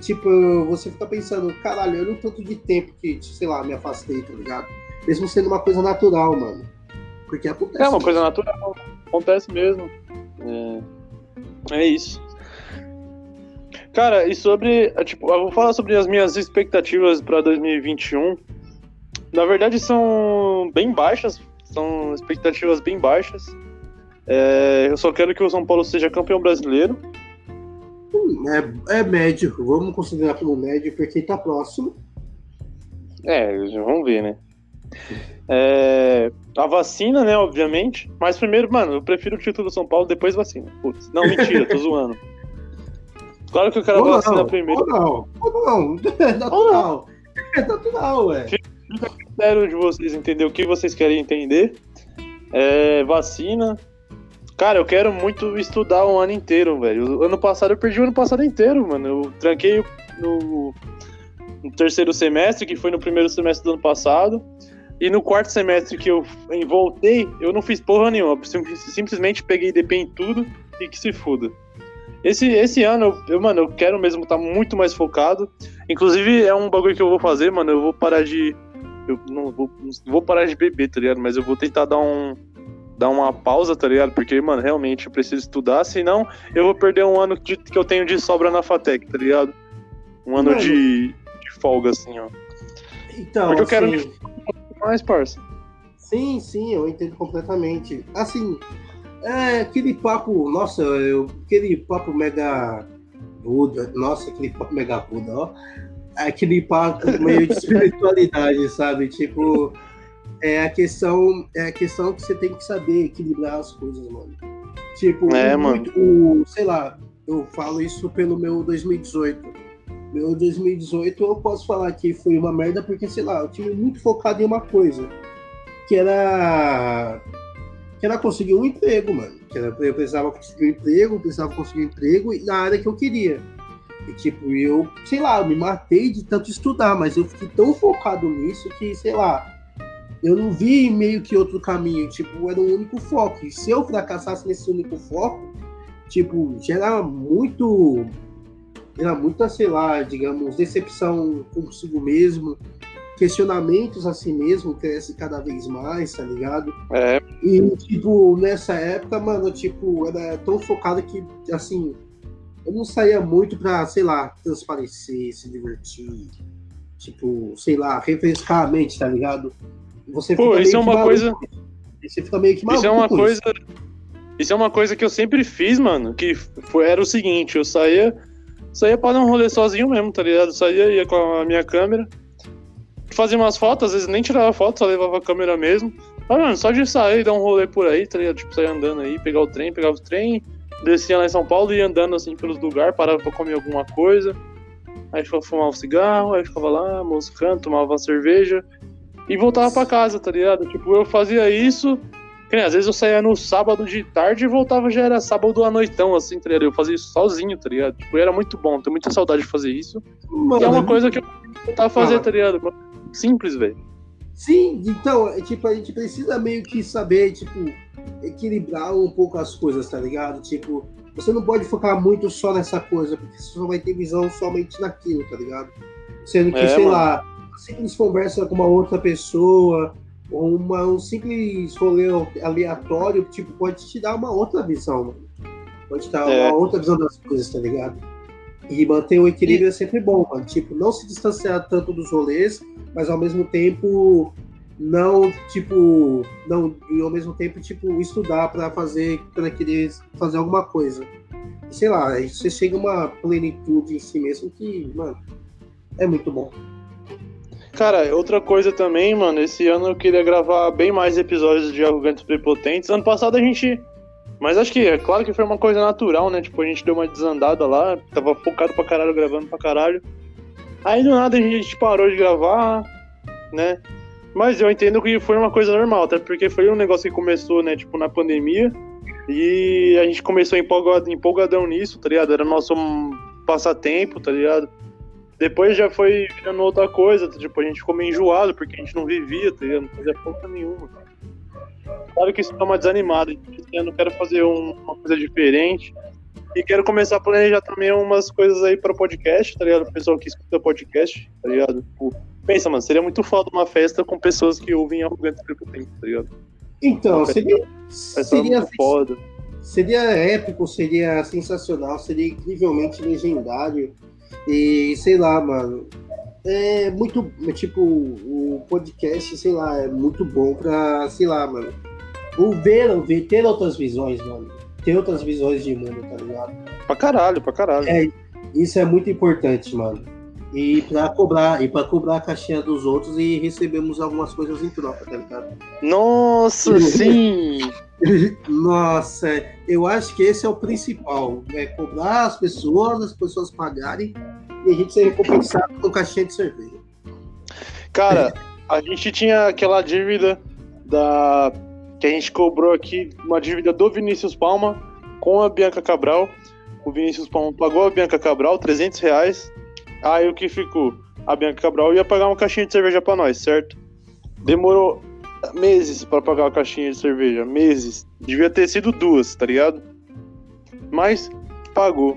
Tipo, você fica pensando, caralho, olha o tanto de tempo que, sei lá, me afastei, tá ligado? Mesmo sendo uma coisa natural, mano. Porque acontece. É uma coisa natural, acontece mesmo. É, é isso. Cara, e sobre. é, Tipo, eu vou falar sobre as minhas expectativas para 2021. Na verdade, são bem baixas. São expectativas bem baixas. É, eu só quero que o São Paulo seja campeão brasileiro. É, é médio, vamos considerar como médio, porque tá próximo. É, vamos ver, né? É, a vacina, né, obviamente. Mas primeiro, mano, eu prefiro o título do São Paulo, depois vacina. Putz, não, mentira, tô zoando. Claro que eu quero a Ou vacina não, primeiro. ou não, ou não, é natural. É natural, ué. Quero de vocês entender o que vocês querem entender. É, vacina. Cara, eu quero muito estudar um ano inteiro, velho. O Ano passado eu perdi o ano passado inteiro, mano. Eu tranquei no, no terceiro semestre, que foi no primeiro semestre do ano passado. E no quarto semestre que eu voltei, eu não fiz porra nenhuma. Sim- Simplesmente peguei DP em tudo e que se foda. Esse, esse ano, eu, mano, eu quero mesmo estar muito mais focado. Inclusive, é um bagulho que eu vou fazer, mano. Eu vou parar de. Eu não vou, não vou parar de beber, tá ligado? Mas eu vou tentar dar um. Dar uma pausa, tá ligado? Porque, mano, realmente eu preciso estudar, senão eu vou perder um ano de- que eu tenho de sobra na FATEC, tá ligado? Um ano Mano. de, de folga, assim, ó. Então, Porque eu quero assim, Mas, parça. Sim, sim, eu entendo completamente. Assim, é aquele papo, nossa, eu, aquele papo mega Buda, nossa, aquele papo mega Buda, ó. Aquele papo meio de espiritualidade, sabe? Tipo, é a questão, é a questão que você tem que saber equilibrar as coisas, mano. Tipo, É, o muito- o, sei lá, eu falo isso pelo meu 2018. Meu 2018 eu posso falar que foi uma merda porque, sei lá, eu tive muito focado em uma coisa que era que era conseguir um emprego, mano. Que era, eu precisava conseguir um emprego, precisava conseguir um emprego na área que eu queria. E tipo, eu, sei lá, eu me matei de tanto estudar, mas eu fiquei tão focado nisso que, sei lá, eu não vi meio que outro caminho, tipo, era um único foco. E se eu fracassasse nesse único foco, tipo, gera muito gera muita, sei lá, digamos, decepção consigo mesmo, questionamentos a si mesmo cresce cada vez mais, tá ligado? É, E, tipo, nessa época, mano, tipo, era tão focado que, assim, eu não saía muito pra, sei lá, transparecer, se divertir, tipo, sei lá, refrescar a mente, tá ligado? Você Pô, isso é uma maluco coisa-. Você fica meio que maluco Isso é uma coisa. Isso é uma coisa que eu sempre fiz, mano. Que foi, era o seguinte, eu saía. Saía pra dar um rolê sozinho mesmo, tá ligado? Saía, ia com a minha câmera. Fazia umas fotos, às vezes nem tirava foto, só levava a câmera mesmo. Mas, mano, só de sair, dar um rolê por aí, tá ligado? Tipo, sair andando aí, pegar o trem, pegava o trem, descia lá em São Paulo e ia andando assim pelos lugares, parava pra comer alguma coisa. Aí ficava fumar um cigarro, aí ficava lá, moscando, tomava uma cerveja e voltava pra casa, tá ligado? Tipo, eu fazia isso. Que nem, às vezes eu saía no sábado de tarde e voltava já era sábado à noitão, assim, tá ligado? Eu fazia isso sozinho, tá ligado? Tipo, era muito bom, tenho muita saudade de fazer isso. Mano, e é uma coisa que eu tentava fazer, Fala. tá ligado? Simples, velho. Sim, então, é, tipo, a gente precisa meio que saber, tipo, equilibrar um pouco as coisas, tá ligado? Tipo, você não pode focar muito só nessa coisa, porque você só vai ter visão somente naquilo, tá ligado? Sendo que, É, sei mano. lá, uma simples conversa com uma outra pessoa, ou uma, um simples rolê aleatório, tipo, pode te dar uma outra visão, mano. Pode te dar É. uma outra visão das coisas, tá ligado? E manter o equilíbrio é sempre bom, mano. Tipo, não se distanciar tanto dos rolês, mas ao mesmo tempo não, tipo, não, e ao mesmo tempo, tipo, estudar pra fazer, para querer fazer alguma coisa. E, sei lá, aí você chega a uma plenitude em si mesmo que, mano, é muito bom. Cara, outra coisa também, mano, esse ano eu queria gravar bem mais episódios de Arrogantes Prepotentes. Ano passado a gente. Mas acho que, é claro que foi uma coisa natural, né? Tipo, a gente deu uma desandada lá, tava focado pra caralho, gravando pra caralho. Aí do nada a gente parou de gravar, né? Mas eu entendo que foi uma coisa normal, até porque foi um negócio que começou, né, tipo, na pandemia. E a gente começou empolgado, empolgadão nisso, tá ligado? Era nosso passatempo, tá ligado? Depois já foi virando outra coisa, tipo, a gente ficou meio enjoado porque a gente não vivia, tá ligado? Não fazia porra nenhuma. Claro que isso desanimada. Esse ano eu quero fazer um- uma coisa diferente. E quero começar a planejar também umas coisas aí para podcast, tá ligado? O pessoal que escuta podcast, tá ligado? Tipo, pensa, mano, seria muito foda uma festa com pessoas que ouvem arrogantes prepotentes, tá ligado? Então, seria, seria, é muito foda. seria épico, seria sensacional, seria incrivelmente legendário. E sei lá, mano. É muito. é Tipo, o podcast, sei lá, é muito bom pra, sei lá, mano. O ver, ter outras visões, mano. Ter outras visões de mundo, tá ligado? Pra caralho, pra caralho. É, isso é muito importante, mano. E pra cobrar, e pra cobrar a caixinha dos outros e recebemos algumas coisas em troca, tá ligado? Nossa, sim! Nossa, eu acho que esse é o principal. É cobrar as pessoas, as pessoas pagarem e a gente ser recompensado com caixinha de cerveja. Cara, a gente tinha aquela dívida da que a gente cobrou aqui, uma dívida do Vinícius Palma com a Bianca Cabral. O Vinícius Palma pagou a Bianca Cabral 300 reais. Aí o que ficou? A Bianca Cabral ia pagar uma caixinha de cerveja pra nós, certo? Demorou meses pra pagar a caixinha de cerveja, meses. Devia ter sido duas, tá ligado? Mas pagou.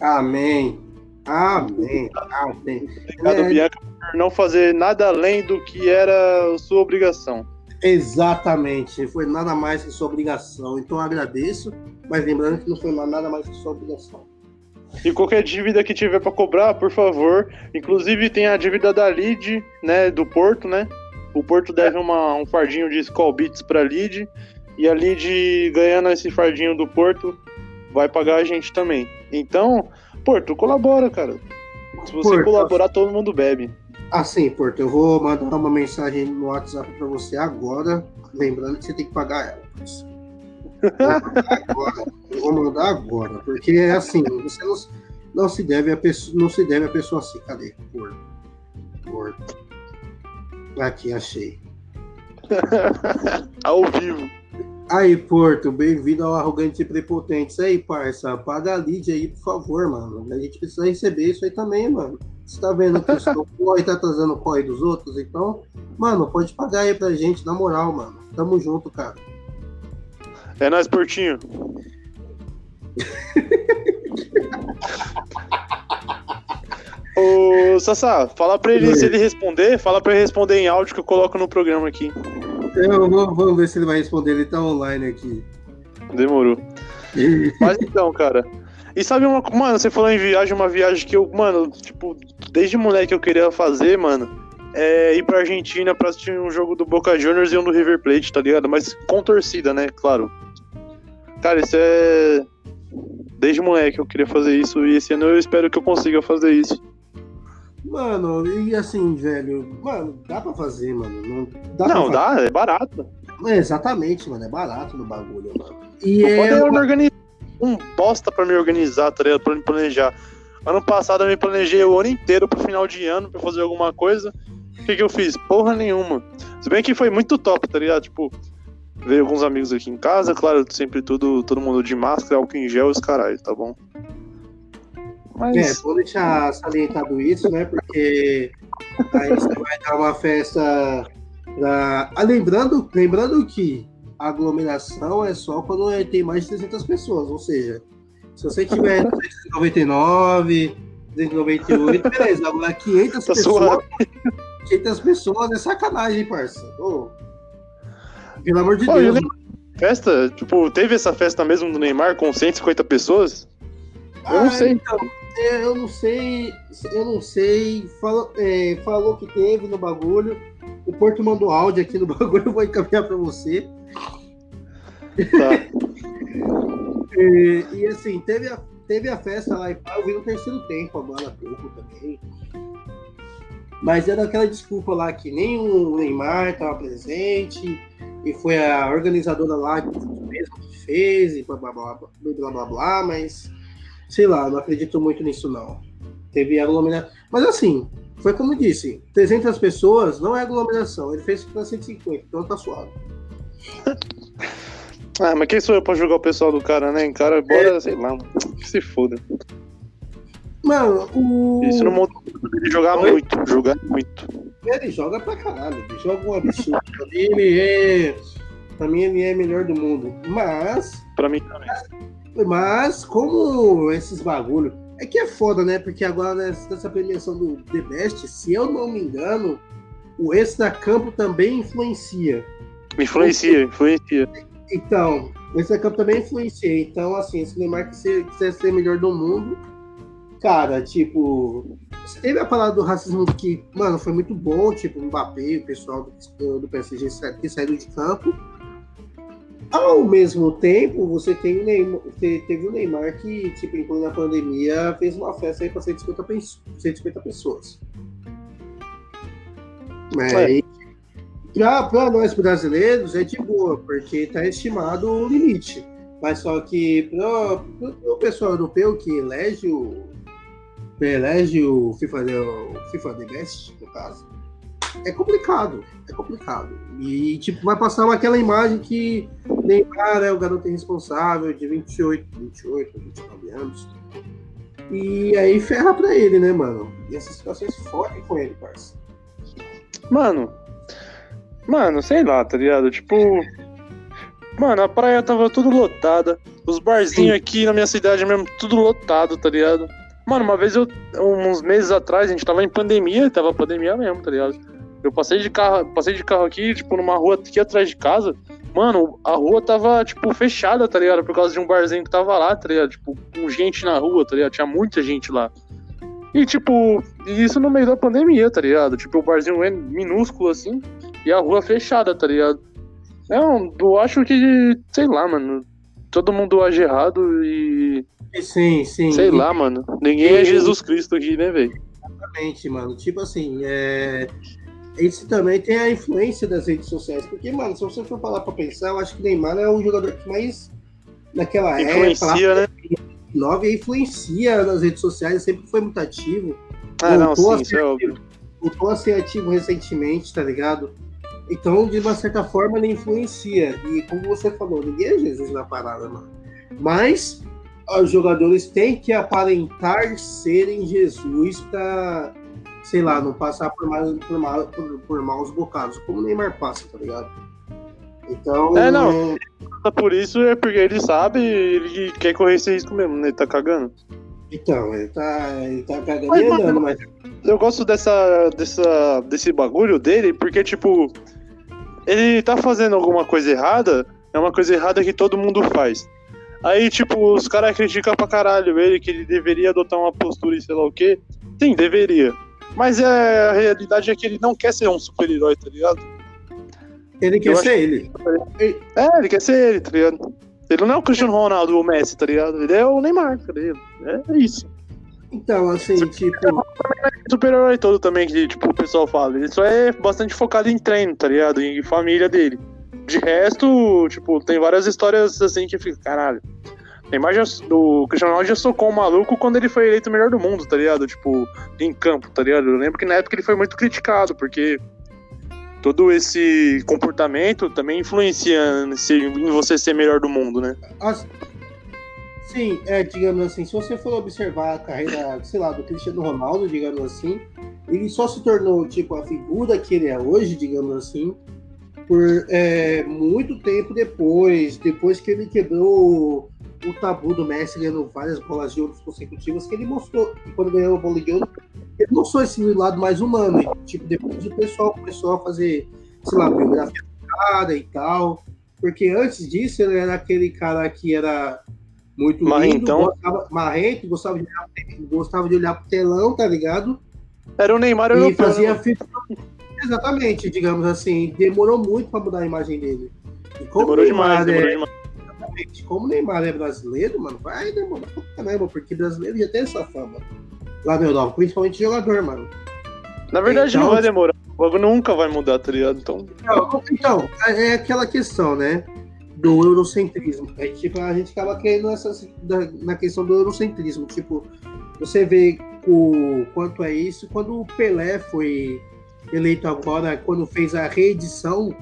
Amém. Amém. Amém. Obrigado, É. Bianca, por não fazer nada além do que era sua obrigação. Exatamente. Foi nada mais que sua obrigação. Então eu agradeço, mas lembrando que não foi nada mais que sua obrigação. E qualquer dívida que tiver pra cobrar, por favor. Inclusive tem a dívida da Lid, né, do Porto, né? O Porto deve uma- um fardinho de Skull Beats pra Lid. E a Lid, ganhando esse fardinho do Porto, vai pagar a gente também. Então, Porto, colabora, cara. Se você Porto. colaborar, todo mundo bebe. Assim, Porto, eu vou mandar uma mensagem no WhatsApp pra você agora, lembrando que você tem que pagar ela. Eu vou mandar agora, eu vou mandar agora, porque é assim, você não, não se deve a pessoa, não se deve a pessoa assim. Cadê? Porto. Porto. Aqui, achei. Ao vivo. Aí, Porto, bem-vindo ao Arrogante e Prepotente. Isso aí, parça. Paga a lead aí, por favor, mano. A gente precisa receber isso aí também, mano. Você tá vendo que o seu corre tá atrasando o corre dos outros? Então, mano, pode pagar aí pra gente, na moral, mano. Tamo junto, cara. É nóis, Portinho. Ô, Sassá, fala pra ele, Oi. se ele responder, fala pra ele responder em áudio que eu coloco no programa aqui. Eu vou, vamos ver se ele vai responder. Ele tá online aqui. Demorou. Mas então, cara. E sabe uma. Mano, você falou em viagem, uma viagem que eu, mano, tipo, desde moleque eu queria fazer, mano. É ir pra Argentina pra assistir um jogo do Boca Juniors e um do River Plate, tá ligado? Mas com torcida, né? Claro. Cara, isso é. Desde moleque eu queria fazer isso e esse ano eu espero que eu consiga fazer isso. Mano, e assim, velho, mano, dá pra fazer, mano. Não, dá Não, dá, é barato. É, exatamente, mano. É barato no bagulho, mano. E é. é eu me organizar. Um bosta pra me organizar, tá ligado? Pra me planejar. Ano passado eu me planejei o ano inteiro pro final de ano pra fazer alguma coisa. O que, que eu fiz? Porra nenhuma. Se bem que foi muito top, tá ligado? Tipo, veio alguns amigos aqui em casa, claro, sempre tudo, todo mundo de máscara, álcool em gel e os caralho, tá bom? Mas. É, vou deixar salientado isso, né? Porque aí você vai dar uma festa pra... ah, lembrando, lembrando que a aglomeração é só quando é- tem mais de 300 pessoas, ou seja, se você tiver 299, 298, beleza, agora 500 Tá pessoas, suave. 500 pessoas é sacanagem, parça. Ô, pelo amor de Pô, Deus, Festa, tipo, teve essa festa mesmo do Neymar com 150 pessoas? Eu não Ah, sei. então, eu não sei, eu não sei. Falou, é, falou que teve no bagulho. O Porto mandou áudio aqui no bagulho, eu vou encaminhar pra você. Tá. E, e, assim, teve a, teve a festa lá e pá, eu vi no terceiro tempo agora há pouco também. Mas era aquela desculpa lá que nem o Neymar estava presente, e foi a organizadora lá que mesmo que fez, e blá blá blá, blá, blá, blá, blá, mas sei lá, não acredito muito nisso não. Teve aglomeração. Mas assim, foi como eu disse, 300 pessoas não é aglomeração, ele fez para 150, então tá suave. Ah, mas quem sou eu pra julgar o pessoal do cara, né? Cara, bora, sei lá, se foda. Mano, o. Isso no mundo ele jogar Oi? muito, jogar muito. Ele joga pra caralho, ele joga um absurdo. Ele é. Pra mim, ele é melhor do mundo. Mas, Pra mim também. Mas, como esses bagulho. É que é foda, né? Porque agora nessa nessa premiação do The Best, se eu não me engano, o extra-campo também influencia. Influencia, influencia. Então, esse campo também influencia. Então, assim, se o Neymar quiser, quiser ser melhor do mundo, cara, tipo, teve a parada do racismo que, mano, foi muito bom, tipo, o Mbappé, o pessoal do, do PSG que saíram de campo. Ao mesmo tempo, você tem o Neymar, teve o Neymar que, tipo, incluindo a pandemia, fez uma festa aí para 150, 150 pessoas. Mas é. para nós brasileiros é de boa, porque está estimado o limite. Mas só que para o pessoal europeu que elege o, elege o FIFA, o FIFA The Best, no caso, é complicado. É complicado. E tipo, vai passar aquela imagem que Neymar é o garoto irresponsável de 28, 28, 29 anos. E aí ferra pra ele, né, mano? E essas situações fodem com ele, parça. Mano. Mano, sei lá, tá ligado? Tipo. Mano, a praia tava tudo lotada. Os barzinhos aqui na minha cidade mesmo, tudo lotado, tá ligado? Mano, uma vez eu. Uns meses atrás, a gente tava em pandemia, tava pandemia mesmo, tá ligado? Eu passei de carro, passei de carro aqui, tipo, numa rua aqui atrás de casa. Mano, a rua tava, tipo, fechada, tá ligado? Por causa de um barzinho que tava lá, tá ligado? Tipo, com gente na rua, tá ligado? Tinha muita gente lá. E, tipo, isso no meio da pandemia, tá ligado? Tipo, o barzinho é minúsculo assim e a rua fechada, tá ligado? Não, eu acho que, sei lá, mano. Todo mundo age errado e. Sim, sim. Sei lá, mano. Ninguém é Jesus Cristo aqui, né, velho? Exatamente, mano. Tipo assim, é isso também tem a influência das redes sociais. Porque, mano, se você for falar pra pensar, eu acho que Neymar é o jogador que mais naquela influencia, época. Né? Nove influencia nas redes sociais, sempre foi muito ativo. Ah, não, sim, isso é óbvio. Voltou a ser ativo recentemente, tá ligado? Então, de uma certa forma, ele influencia. E como você falou, ninguém é Jesus na parada, mano. Mas os jogadores têm que aparentar serem Jesus para sei lá, não passar por, mais, por, mal, por, por maus bocados, como o Neymar passa, tá ligado? Então. É, não. É... Por isso é porque ele sabe ele quer correr esse risco mesmo, né? Ele tá cagando. Então, ele tá, ele tá cagando mas, andando, mas. Eu gosto dessa, dessa, desse bagulho dele, porque, tipo, ele tá fazendo alguma coisa errada, é uma coisa errada que todo mundo faz. Aí, tipo, os caras criticam pra caralho ele, que ele deveria adotar uma postura e sei lá o quê. Sim, deveria. Mas é, a realidade é que ele não quer ser um super-herói, tá ligado? Ele quer Eu ser ele. É, ele quer ser ele, tá ligado? Ele não é o Cristiano Ronaldo ou o Messi, tá ligado? Ele é o Neymar, tá ligado? É isso. Então, assim, tipo. Super-herói todo também, que tipo, o pessoal fala. Ele só é bastante focado em treino, tá ligado? Em família dele. De resto, tipo, tem várias histórias assim que fica, caralho. Neymar já, o Cristiano Ronaldo já socou o maluco quando ele foi eleito o melhor do mundo, tá ligado? Tipo, em campo, tá ligado? Eu lembro que na época ele foi muito criticado, porque todo esse comportamento também influencia em você ser melhor do mundo, né? Sim, é, digamos assim, se você for observar a carreira, sei lá, do Cristiano Ronaldo, digamos assim, ele só se tornou, tipo, a figura que ele é hoje, digamos assim, por é, muito tempo depois, depois que ele quebrou o tabu do Messi ganhando várias bolas de ouro consecutivas, que ele mostrou, que quando ganhou a bola de ouro, ele mostrou esse lado mais humano. E, tipo, depois o pessoal começou a fazer, sei lá, biografia do cara e tal. Porque antes disso, ele era aquele cara que era muito gostava, marrento, gostava de, olhar, gostava de olhar pro telão, tá ligado? Era o Neymar europeu. E fazia né? Exatamente, digamos assim. Demorou muito para mudar a imagem dele. E como demorou demais, é... demorou demais Exatamente. Como o Neymar é brasileiro, mano, vai demorar pra caramba, porque brasileiro já tem essa fama lá na Europa, principalmente jogador, mano. Na verdade, então, não vai demorar. O nunca vai mudar, tá ligado? Então, então, é aquela questão, né? Do eurocentrismo. É, tipo, a gente acaba caindo nessa, na questão do eurocentrismo. Tipo, você vê o quanto é isso. Quando o Pelé foi eleito agora, quando fez a reedição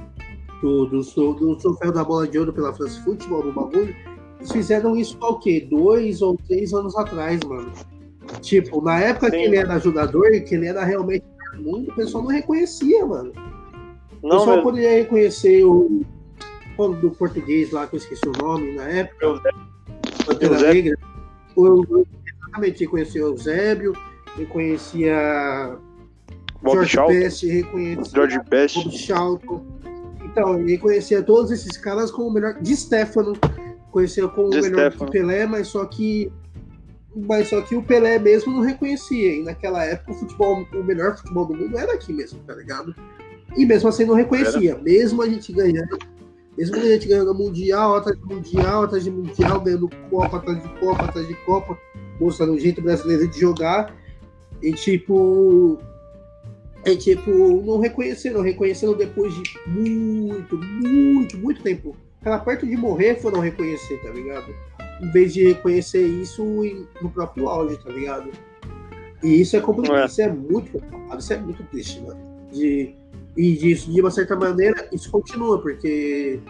do, do, do troféu da bola de ouro pela France Futebol no bagulho, eles fizeram isso há o quê? Dois ou três anos atrás, mano. Tipo, na época Sim. que ele era jogador e que ele era realmente mundo, o pessoal não reconhecia, mano. O não, pessoal poderia reconhecer o do português lá, que eu esqueci o nome na época. Pantera Negra. Eu, exatamente, reconhecia o Eusébio, reconhecia Bob George Charlton. Best, reconhecia George Best. Bob Charlton Então, ele conhecia todos esses caras como o melhor. De Stefano, conhecia como o melhor Stefano. Pelé, mas só que. Mas só que o Pelé mesmo não reconhecia. E naquela época o futebol, o melhor futebol do mundo era aqui mesmo, tá ligado? E mesmo assim não reconhecia. Mesmo a gente ganhando. Mesmo a gente ganhando mundial, atrás de mundial, atrás de mundial, ganhando Copa atrás de Copa, atrás de Copa, mostrando o jeito brasileiro de jogar. E tipo. É tipo, não reconheceram, reconheceram depois de muito, muito, muito tempo. Cara, perto de morrer foram reconhecer, tá ligado? Em vez de reconhecer isso no próprio auge, tá ligado? E isso é complicado, É. isso é muito complicado, isso é muito triste, mano. De, e disso, de uma certa maneira, isso continua, porque,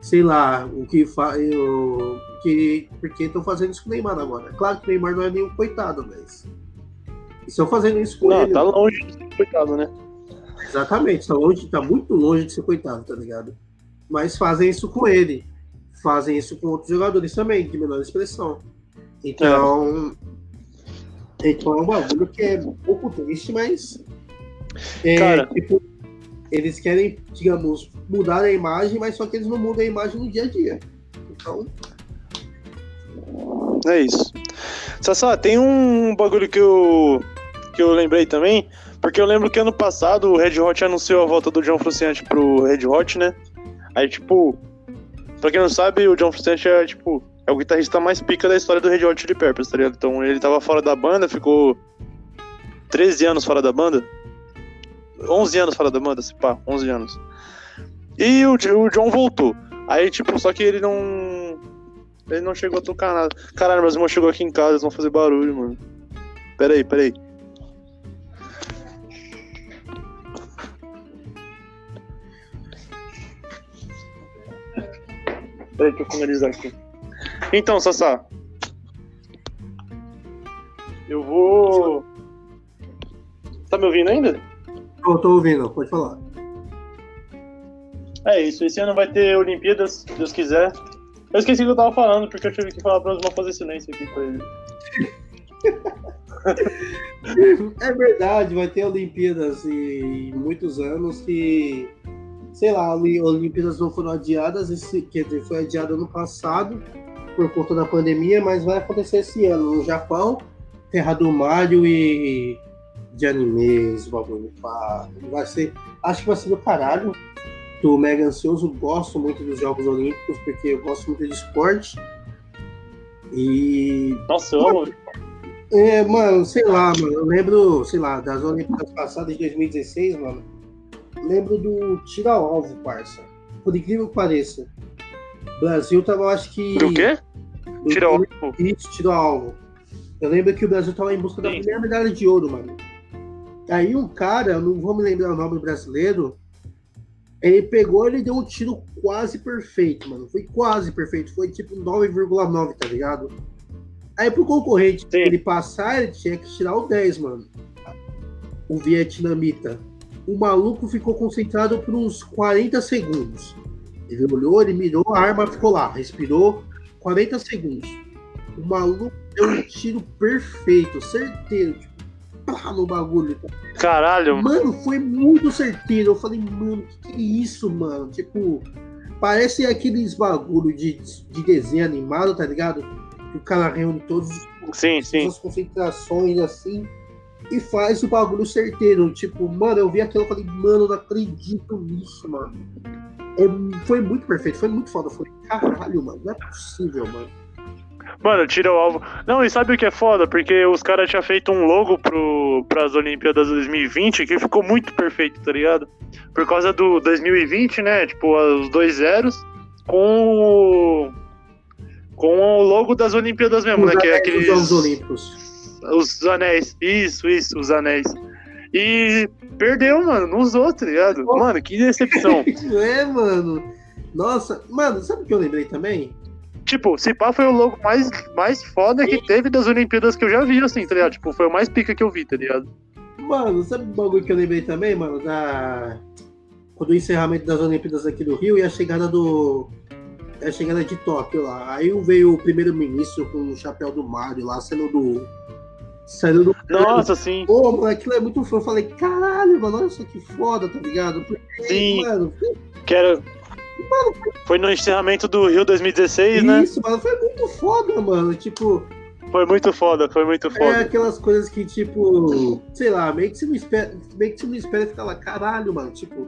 sei lá, o que fa, eu, que, porque estão fazendo isso com o Neymar agora. Claro que o Neymar não é nenhum coitado, mas. Estão fazendo isso com Não, ele. tá longe de ser coitado, né? Exatamente, tá, longe, tá muito longe de ser coitado, tá ligado? Mas fazem isso com ele. Fazem isso com outros jogadores também, de menor expressão. Então. Então é um bagulho que é um pouco triste, mas. É, Cara. tipo, eles querem, digamos, mudar a imagem, mas só que eles não mudam a imagem no dia a dia. Então, É isso. Sassá, tem um bagulho que eu, que eu lembrei também, porque eu lembro que ano passado o Red Hot anunciou a volta do John Frusciante pro Red Hot, né? Aí, tipo, pra quem não sabe, o John Frusciante é, tipo, é o guitarrista mais pica da história do Red Hot Chili Peppers, tá ligado? Então ele tava fora da banda, ficou 13 anos fora da banda. 11 anos fora da banda, se pá, 11 anos. E o, o John voltou. Aí, tipo, só que ele não. Ele não chegou a tocar nada. Caralho, meus irmãos chegou aqui em casa, eles vão fazer barulho, mano. Pera aí, pera aí. Pera aí, deixa eu finalizar aqui. Então, Sassá. Eu vou. Tá me ouvindo ainda? eu tô ouvindo, pode falar. É isso, esse ano vai ter Olimpíadas, se Deus quiser. Eu esqueci o que eu tava falando, porque eu tive que falar pra Osmar fazer silêncio aqui pra ele. É verdade, vai ter Olimpíadas em muitos anos que, sei lá, Oli- Olimpíadas não foram adiadas, esse, quer dizer, foi adiado ano passado por conta da pandemia, mas vai acontecer esse ano no Japão, Terra do Mario e de animes, bagulho. pá. Vai ser, acho que vai ser do caralho. Tô mega ansioso, gosto muito dos Jogos Olímpicos, porque eu gosto muito de esporte. E Nossa, eu amo. é, mano, sei lá, mano. Eu lembro, sei lá, das Olimpíadas passadas de 2016, mano. Lembro do tiro ao alvo, parça. Por incrível que pareça. O Brasil tava, eu acho que. Do quê? do- Tira o. Isso, tiro ao alvo. Eu lembro que o Brasil tava em busca da Sim. primeira medalha de ouro, mano. Aí um cara, eu não vou me lembrar o nome brasileiro, ele pegou ele deu um tiro quase perfeito, mano. Foi quase perfeito. Foi tipo 9,9, tá ligado? Aí pro concorrente Sim. ele passar, ele tinha que tirar o 10, mano. O vietnamita. O maluco ficou concentrado por uns 40 segundos. Ele olhou, ele mirou, a arma ficou lá, respirou 40 segundos. O maluco deu um tiro perfeito, certeiro, tipo, pá, no bagulho. Caralho, Mano, foi muito certeiro. Eu falei, mano, que que é isso, mano? Tipo, parece aqueles bagulho de, de desenho animado, tá ligado? Que o cara reúne todos os sim, todas sim. as concentrações assim e faz o bagulho certeiro. Tipo, mano, eu vi aquilo e falei, mano, não acredito nisso, mano. É- foi muito perfeito, foi muito foda. Eu falei, caralho, mano, não é possível, mano. Mano, tira o alvo. Não, e sabe o que é foda? Porque os caras tinham feito um logo pro, pras Olimpíadas 2020 que ficou muito perfeito, tá ligado? Por causa do 2020, né? Tipo, os dois zeros com o. Com o logo das Olimpíadas mesmo, né? Os Que é aqueles. Jogos Olímpicos. Os anéis. Isso, isso, os anéis. E perdeu, mano. Não usou, tá ligado? Mano, que decepção. é, mano. Nossa, mano, sabe o que eu lembrei também? Tipo, se pá foi o logo mais, mais foda que teve das Olimpíadas que eu já vi, assim, tá ligado? Tipo, foi o mais pica que eu vi, tá ligado? Mano, sabe o bagulho que eu lembrei também, mano? Da. Quando o encerramento das Olimpíadas aqui do Rio e a chegada do. A chegada de Tóquio lá. Aí veio o primeiro-ministro com o chapéu do Mario lá, sendo do. Saindo do. Nossa, sim. Pô, mano, aquilo é muito fã. Eu falei, caralho, mano, olha só que foda, tá ligado? Porque, Sim. mano, Que era. Foi no encerramento do Rio 2016, né? Isso, mano, foi muito foda, mano. Tipo, Foi muito foda, foi muito é foda. aquelas coisas que, tipo, sei lá, meio que você não espera, meio que você não espera ficar lá, caralho, mano. Tipo,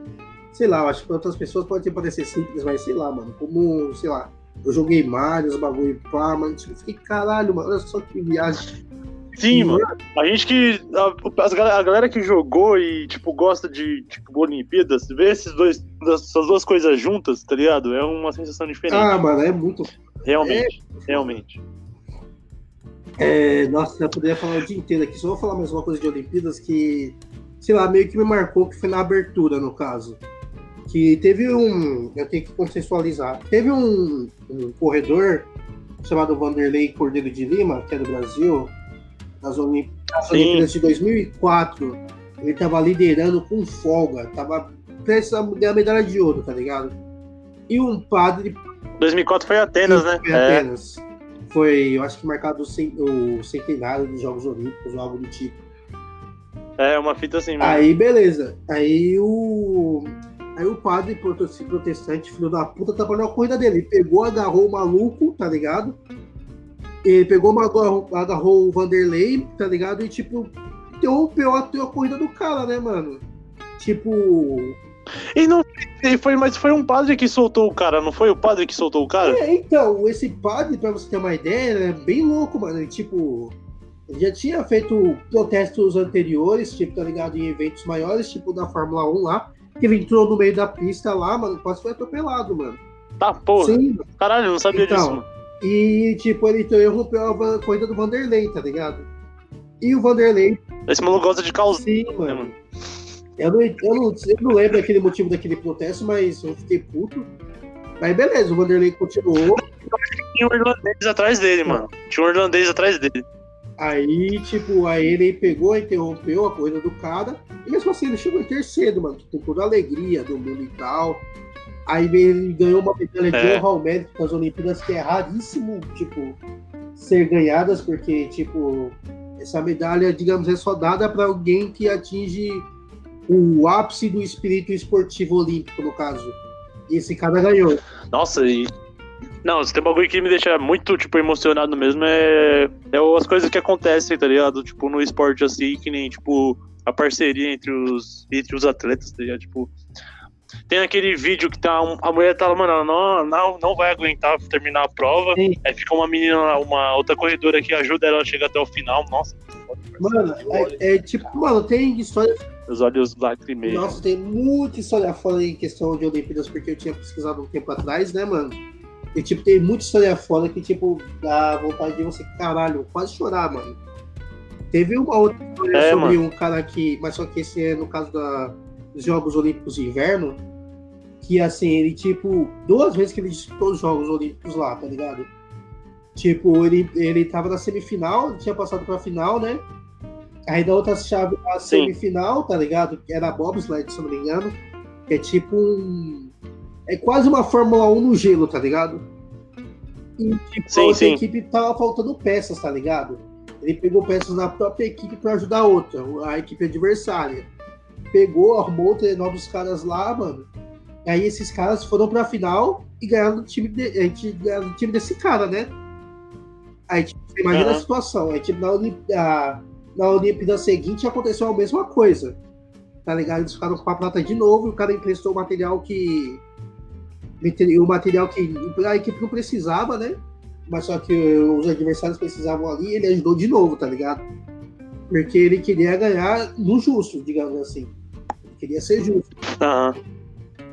sei lá, eu acho que pra outras pessoas pode parecer simples, mas sei lá, mano, como, sei lá, eu joguei Mario, os bagulho pá, mano, tipo, fiquei, caralho, mano, olha só que viagem. Sim, mano. A gente que. A, as a galera que jogou e, tipo, gosta de tipo, Olimpíadas, ver esses dois, essas duas coisas juntas, tá ligado? É uma sensação diferente. Ah, mano, é muito realmente, realmente. É, nossa, eu poderia falar o dia inteiro aqui. Só vou falar mais uma coisa de Olimpíadas que, sei lá, meio que me marcou, que foi na abertura, no caso. Que teve um. Eu tenho que contextualizar. Teve um, um corredor chamado Vanderlei Cordeiro de Lima, que é do Brasil, nas. Olimpíadas de 2004. Ele tava liderando com folga, tava prestes a ganhar medalha de ouro, tá ligado? E um padre 2004 foi Atenas, né? foi É. apenas. Foi, eu acho que marcado o cen- o centenário dos Jogos Olímpicos, ou algo do tipo. É, uma fita assim, mano. Aí, beleza. Aí o. Aí o padre prote- protestante, filho da puta, atrapalhou a corrida dele. Ele pegou, agarrou o maluco, tá ligado? Ele pegou, agarrou, agarrou o Vanderlei, tá ligado? E, tipo, interrompeu a, a corrida do cara, né, mano? Tipo. E não. Foi, mas foi um padre que soltou o cara, não foi o padre que soltou o cara? É, então, esse padre, pra você ter uma ideia, é bem louco, mano. Ele, tipo, ele já tinha feito protestos anteriores, tipo, tá ligado? Em eventos maiores, tipo da Fórmula 1 lá. Que ele entrou no meio da pista lá, mano, quase foi atropelado, mano. Tá, porra. Sim. Caralho, não sabia Então, disso, mano. E, tipo, ele interrompeu a corrida do Vanderlei, tá ligado? E o Vanderlei, Esse maluco gosta de causar, sim, né, mano. mano? Eu não, eu, não, eu não lembro aquele motivo daquele protesto, mas eu fiquei puto. Mas beleza, o Vanderlei continuou. Tinha um irlandês atrás dele, mano. Tinha um irlandês atrás dele. Aí, tipo, aí ele pegou, interrompeu a corrida do cara. E mesmo assim, ele chegou em terceiro, mano. Com toda a alegria do mundo e tal. Aí ele ganhou uma medalha de É. honra ao mérito nas Olimpíadas, que é raríssimo, tipo, ser ganhadas, porque, tipo, essa medalha, digamos, é só dada para alguém que atinge o ápice do espírito esportivo olímpico, no caso. E esse cara ganhou. Nossa, e. Não, se tem um bagulho que me deixa muito, tipo, emocionado mesmo é, é as coisas que acontecem, tá ligado? Tipo, no esporte assim, que nem, tipo, a parceria entre os, entre os atletas, tá ligado? Tipo, tem aquele vídeo que tá, a mulher tá lá, mano, não, não, não vai aguentar terminar a prova. Sim. Aí fica uma menina, uma outra corredora que ajuda ela a chegar até o final. Nossa, Mano, é, é tipo, mano, tem história os olhos lacrimeiam. Nossa, tem muita história foda em questão de Olimpíadas, porque eu tinha pesquisado um tempo atrás, né, mano? E, tipo, tem muita história foda que, tipo, dá vontade de você, caralho, quase chorar, mano. Teve uma outra história É, sobre mano. um cara que, mas só que esse é no caso da, dos Jogos Olímpicos de Inverno, que, assim, ele, tipo, duas vezes que ele disputou os Jogos Olímpicos lá, tá ligado? Tipo, ele, ele tava na semifinal, tinha passado pra final, né? Aí da outra chave a Sim. semifinal, tá ligado? Que era bobsled, se não me engano. Que é tipo um. É quase uma Fórmula 1 no gelo, tá ligado? E tipo, Sim, a outra sim. equipe tava faltando peças, tá ligado? Ele pegou peças da própria equipe pra ajudar a outra, a equipe adversária. Pegou, arrumou o trenó dos caras lá, mano. Aí esses caras foram pra final e ganharam do time, de, a gente ganharam do time desse cara, né? Aí, tipo, imagina a Aham. situação. Aí, tipo, na, Olim- a- na Olimpíada seguinte aconteceu a mesma coisa. Tá ligado? Eles ficaram com a prata de novo e o cara emprestou o material que. O material que a equipe não precisava, né? Mas só que os adversários precisavam ali e ele ajudou de novo, tá ligado? Porque ele queria ganhar no justo, digamos assim. Queria ser justo. Aham.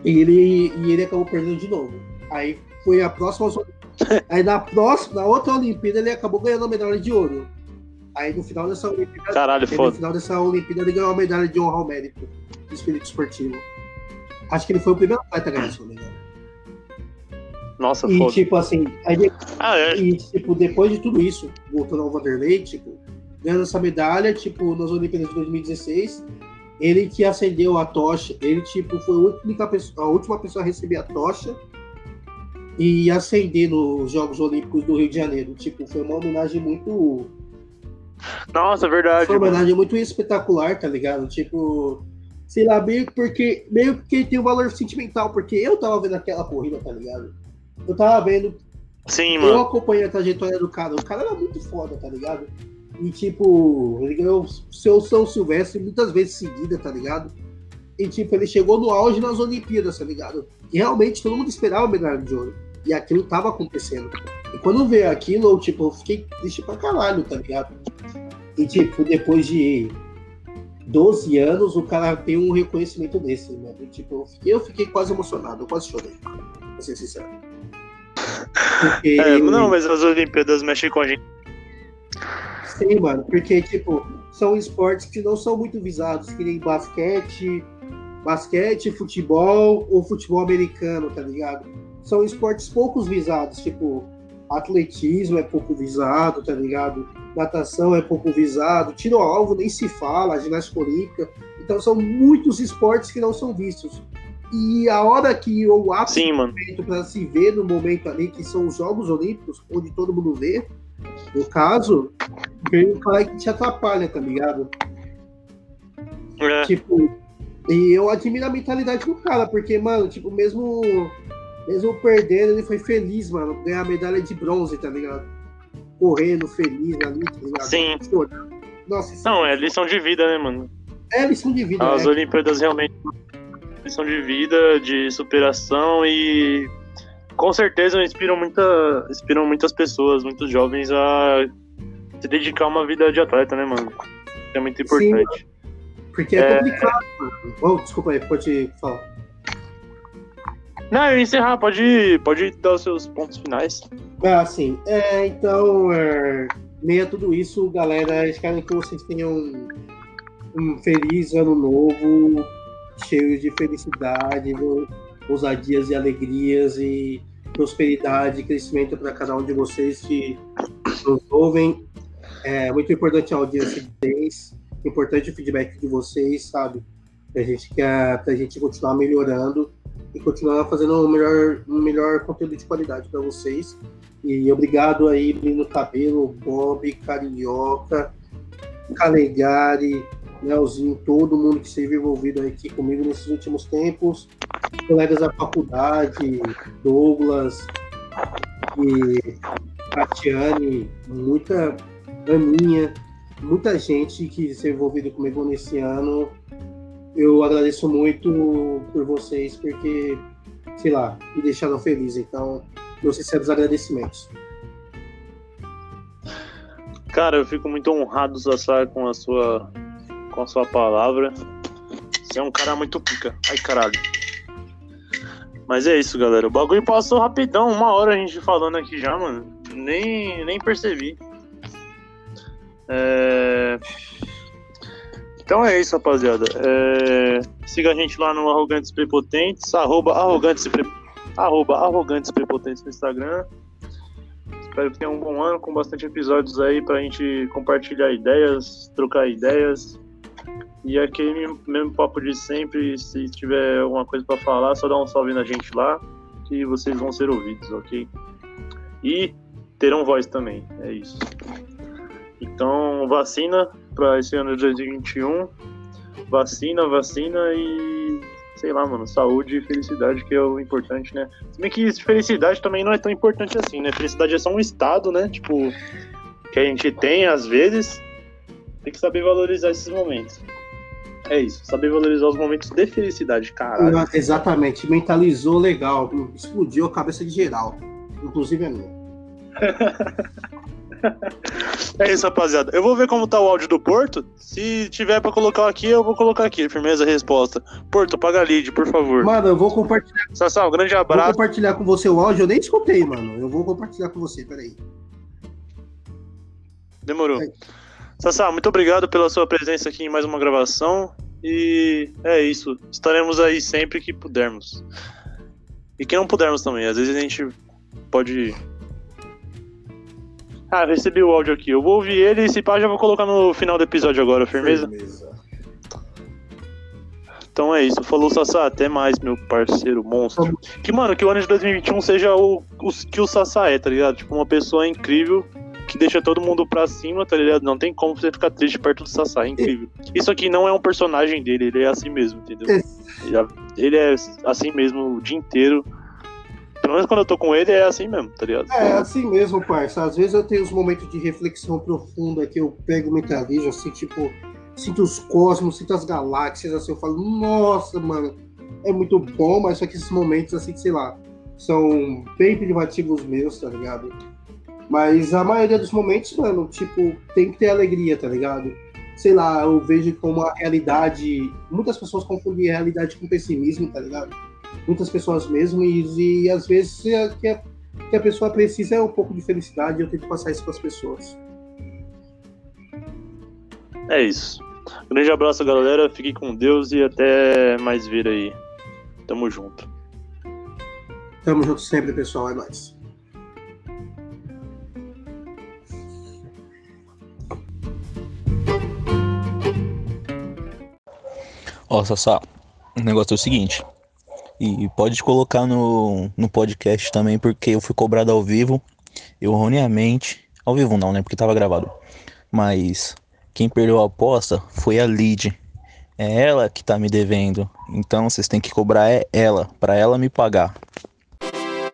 E ele, e ele acabou perdendo de novo. Aí foi a próxima. Aí na próxima, na outra Olimpíada, ele acabou ganhando a medalha de ouro. Aí no final dessa Olimpíada. Caralho, aí no final dessa Olimpíada ele ganhou a medalha de honra ao mérito do espírito esportivo. Acho que ele foi o primeiro atleta a ganhar, se eu não me engano. Nossa, E foda. tipo assim, aí Ah, é. e, tipo, depois de tudo isso, voltando ao Vanderlei, tipo, ganhando essa medalha, tipo, nas Olimpíadas de 2016, ele que acendeu a tocha, ele, tipo, foi a única pessoa, a última pessoa a receber a tocha e acender nos Jogos Olímpicos do Rio de Janeiro. Tipo, foi uma homenagem muito. Nossa, verdade. Foi uma mano. homenagem muito espetacular, tá ligado? Tipo, sei lá, meio porque, meio porque tem um valor sentimental, porque eu tava vendo aquela corrida, tá ligado? Eu tava vendo. Sim, Eu mano. acompanhei a trajetória do cara. O cara era muito foda, tá ligado? E tipo, ele ganhou o seu São Silvestre muitas vezes seguida, tá ligado? E tipo, ele chegou no auge nas Olimpíadas, tá ligado? E realmente todo mundo esperava a medalha de ouro. E aquilo tava acontecendo. E quando veio aquilo, eu, tipo, eu fiquei triste pra caralho, tá ligado? E tipo, depois de 12 anos, o cara tem um reconhecimento desse, né? E, tipo, eu fiquei, eu fiquei quase emocionado, eu quase chorei. Pra ser sincero. Porque, É, não, mas as Olimpíadas mexem com a gente. Sim, mano, porque, tipo, são esportes que não são muito visados, que nem basquete, basquete, futebol ou futebol americano, tá ligado? São esportes poucos visados, tipo, atletismo é pouco visado, tá ligado? Natação é pouco visado, tiro ao alvo nem se fala, ginástica olímpica. Então são muitos esportes que não são vistos. E a hora que o ápice para se ver no momento ali, que são os Jogos Olímpicos, onde todo mundo vê, no caso, vem um cara que te atrapalha, tá ligado? É. Tipo, e eu admiro a mentalidade do cara, porque, mano, tipo, mesmo, mesmo perdendo, ele foi feliz, mano, ganhar a medalha de bronze, tá ligado? Correndo feliz ali, tá ligado? Sim. Chorando. Nossa, Não, é lição de vida, né, mano? é lição de vida, As né? Olimpíadas realmente lição de vida, de superação e com certeza inspiram, muita, inspiram muitas pessoas, muitos jovens a se dedicar a uma vida de atleta, né, mano? É muito importante. Porque é, É. complicado, mano. Oh, desculpa aí, pode falar. Não, eu ia encerrar, pode, pode dar os seus pontos finais. Ah, sim. É, então, é, meia tudo isso, galera, espero que vocês tenham um, um feliz ano novo, cheio de felicidade, ousadias e alegrias e prosperidade e crescimento para cada um de vocês que nos ouvem. É muito importante a audiência de vocês, importante o feedback de vocês, sabe? Pra gente, quer, pra gente continuar melhorando e continuar fazendo um melhor, um melhor conteúdo de qualidade para vocês. E obrigado aí, Bruno Cabelo, Bob, Carioca, Calegari, Leozinho, todo mundo que esteve envolvido aqui comigo nesses últimos tempos, colegas da faculdade, Douglas e Tatiane, muita Aninha, muita gente que esteve envolvido comigo nesse ano. Eu agradeço muito por vocês, porque, sei lá, me deixaram feliz. Então, meus sinceros agradecimentos. Cara, eu fico muito honrado, Sassá, com a sua com a sua palavra. Você é um cara muito pica. Ai, caralho. Mas é isso, galera. O bagulho passou rapidão, uma hora a gente falando aqui já, mano. Nem, nem percebi. É... Então é isso, rapaziada. É... Siga a gente lá no Arrogantes Prepotentes, arroba Arrogantes, Pre... arroba Arrogantes Prepotentes no Instagram. Espero que tenha um bom ano com bastante episódios aí pra gente compartilhar ideias, trocar ideias. E aquele mesmo papo de sempre, se tiver alguma coisa pra falar, só dá um salve na gente lá, que vocês vão ser ouvidos, ok? E terão voz também, é isso. Então, vacina pra esse ano de 2021. Vacina, vacina e sei lá, mano, saúde e felicidade que é o importante, né? Se bem que felicidade também não é tão importante assim, né? Felicidade é só um estado, né? Tipo, que a gente tem às vezes. Tem que saber valorizar esses momentos. É isso, saber valorizar os momentos de felicidade, caralho. Ah, Exatamente, mentalizou legal, explodiu a cabeça de geral, inclusive a minha. É isso, rapaziada. Eu vou ver como tá o áudio do Porto. Se tiver pra colocar aqui, eu vou colocar aqui. Firmeza, resposta. Porto, paga a lead, por favor. Mano, eu vou compartilhar, Sassá, um grande vou abraço. compartilhar com você o áudio, eu nem escutei, mano. Eu vou compartilhar com você, peraí. Demorou. É. Sassá, muito obrigado pela sua presença aqui em mais uma gravação. E é isso. Estaremos aí sempre que pudermos. E que não pudermos também. Às vezes a gente pode. Ah, recebi o áudio aqui. Eu vou ouvir ele e se pá, já vou colocar no final do episódio agora, firmeza? Firmeza. Então é isso. Falou, Sassá. Até mais, meu parceiro monstro. Que, mano, que o ano de 2021 seja o, o que o Sassá é, tá ligado? Tipo, uma pessoa incrível que deixa todo mundo pra cima, tá ligado? Não tem como você ficar triste perto do Sassá, é incrível. Isso aqui não é um personagem dele, ele é assim mesmo, entendeu? Ele é assim mesmo o dia inteiro. Pelo menos quando eu tô com ele, é assim mesmo, tá ligado? É assim mesmo, parça. Às vezes eu tenho uns momentos de reflexão profunda que eu pego e mentalizo, assim, tipo, sinto os cosmos, sinto as galáxias, assim, eu falo, nossa, mano, é muito bom, mas só que esses momentos, assim, que sei lá, são bem privativos meus, tá ligado? Mas a maioria dos momentos, mano, tipo, tem que ter alegria, tá ligado? Sei lá, eu vejo como a realidade. Muitas pessoas confundem a realidade com pessimismo, tá ligado? Muitas pessoas mesmo, e, e às vezes é que a, que a pessoa precisa é um pouco de felicidade, eu tento passar isso para as pessoas. É isso. Grande abraço, galera. Fique com Deus e até mais ver aí. Tamo junto. Tamo junto sempre, pessoal. É nóis. Ó, Sassá, o negócio é o seguinte. E pode colocar no, no podcast também, porque eu fui cobrado ao vivo, erroneamente. Ao vivo não, né? Porque tava gravado. Mas quem perdeu a aposta foi a Lid. É ela que tá me devendo. Então vocês têm que cobrar é ela, para ela me pagar.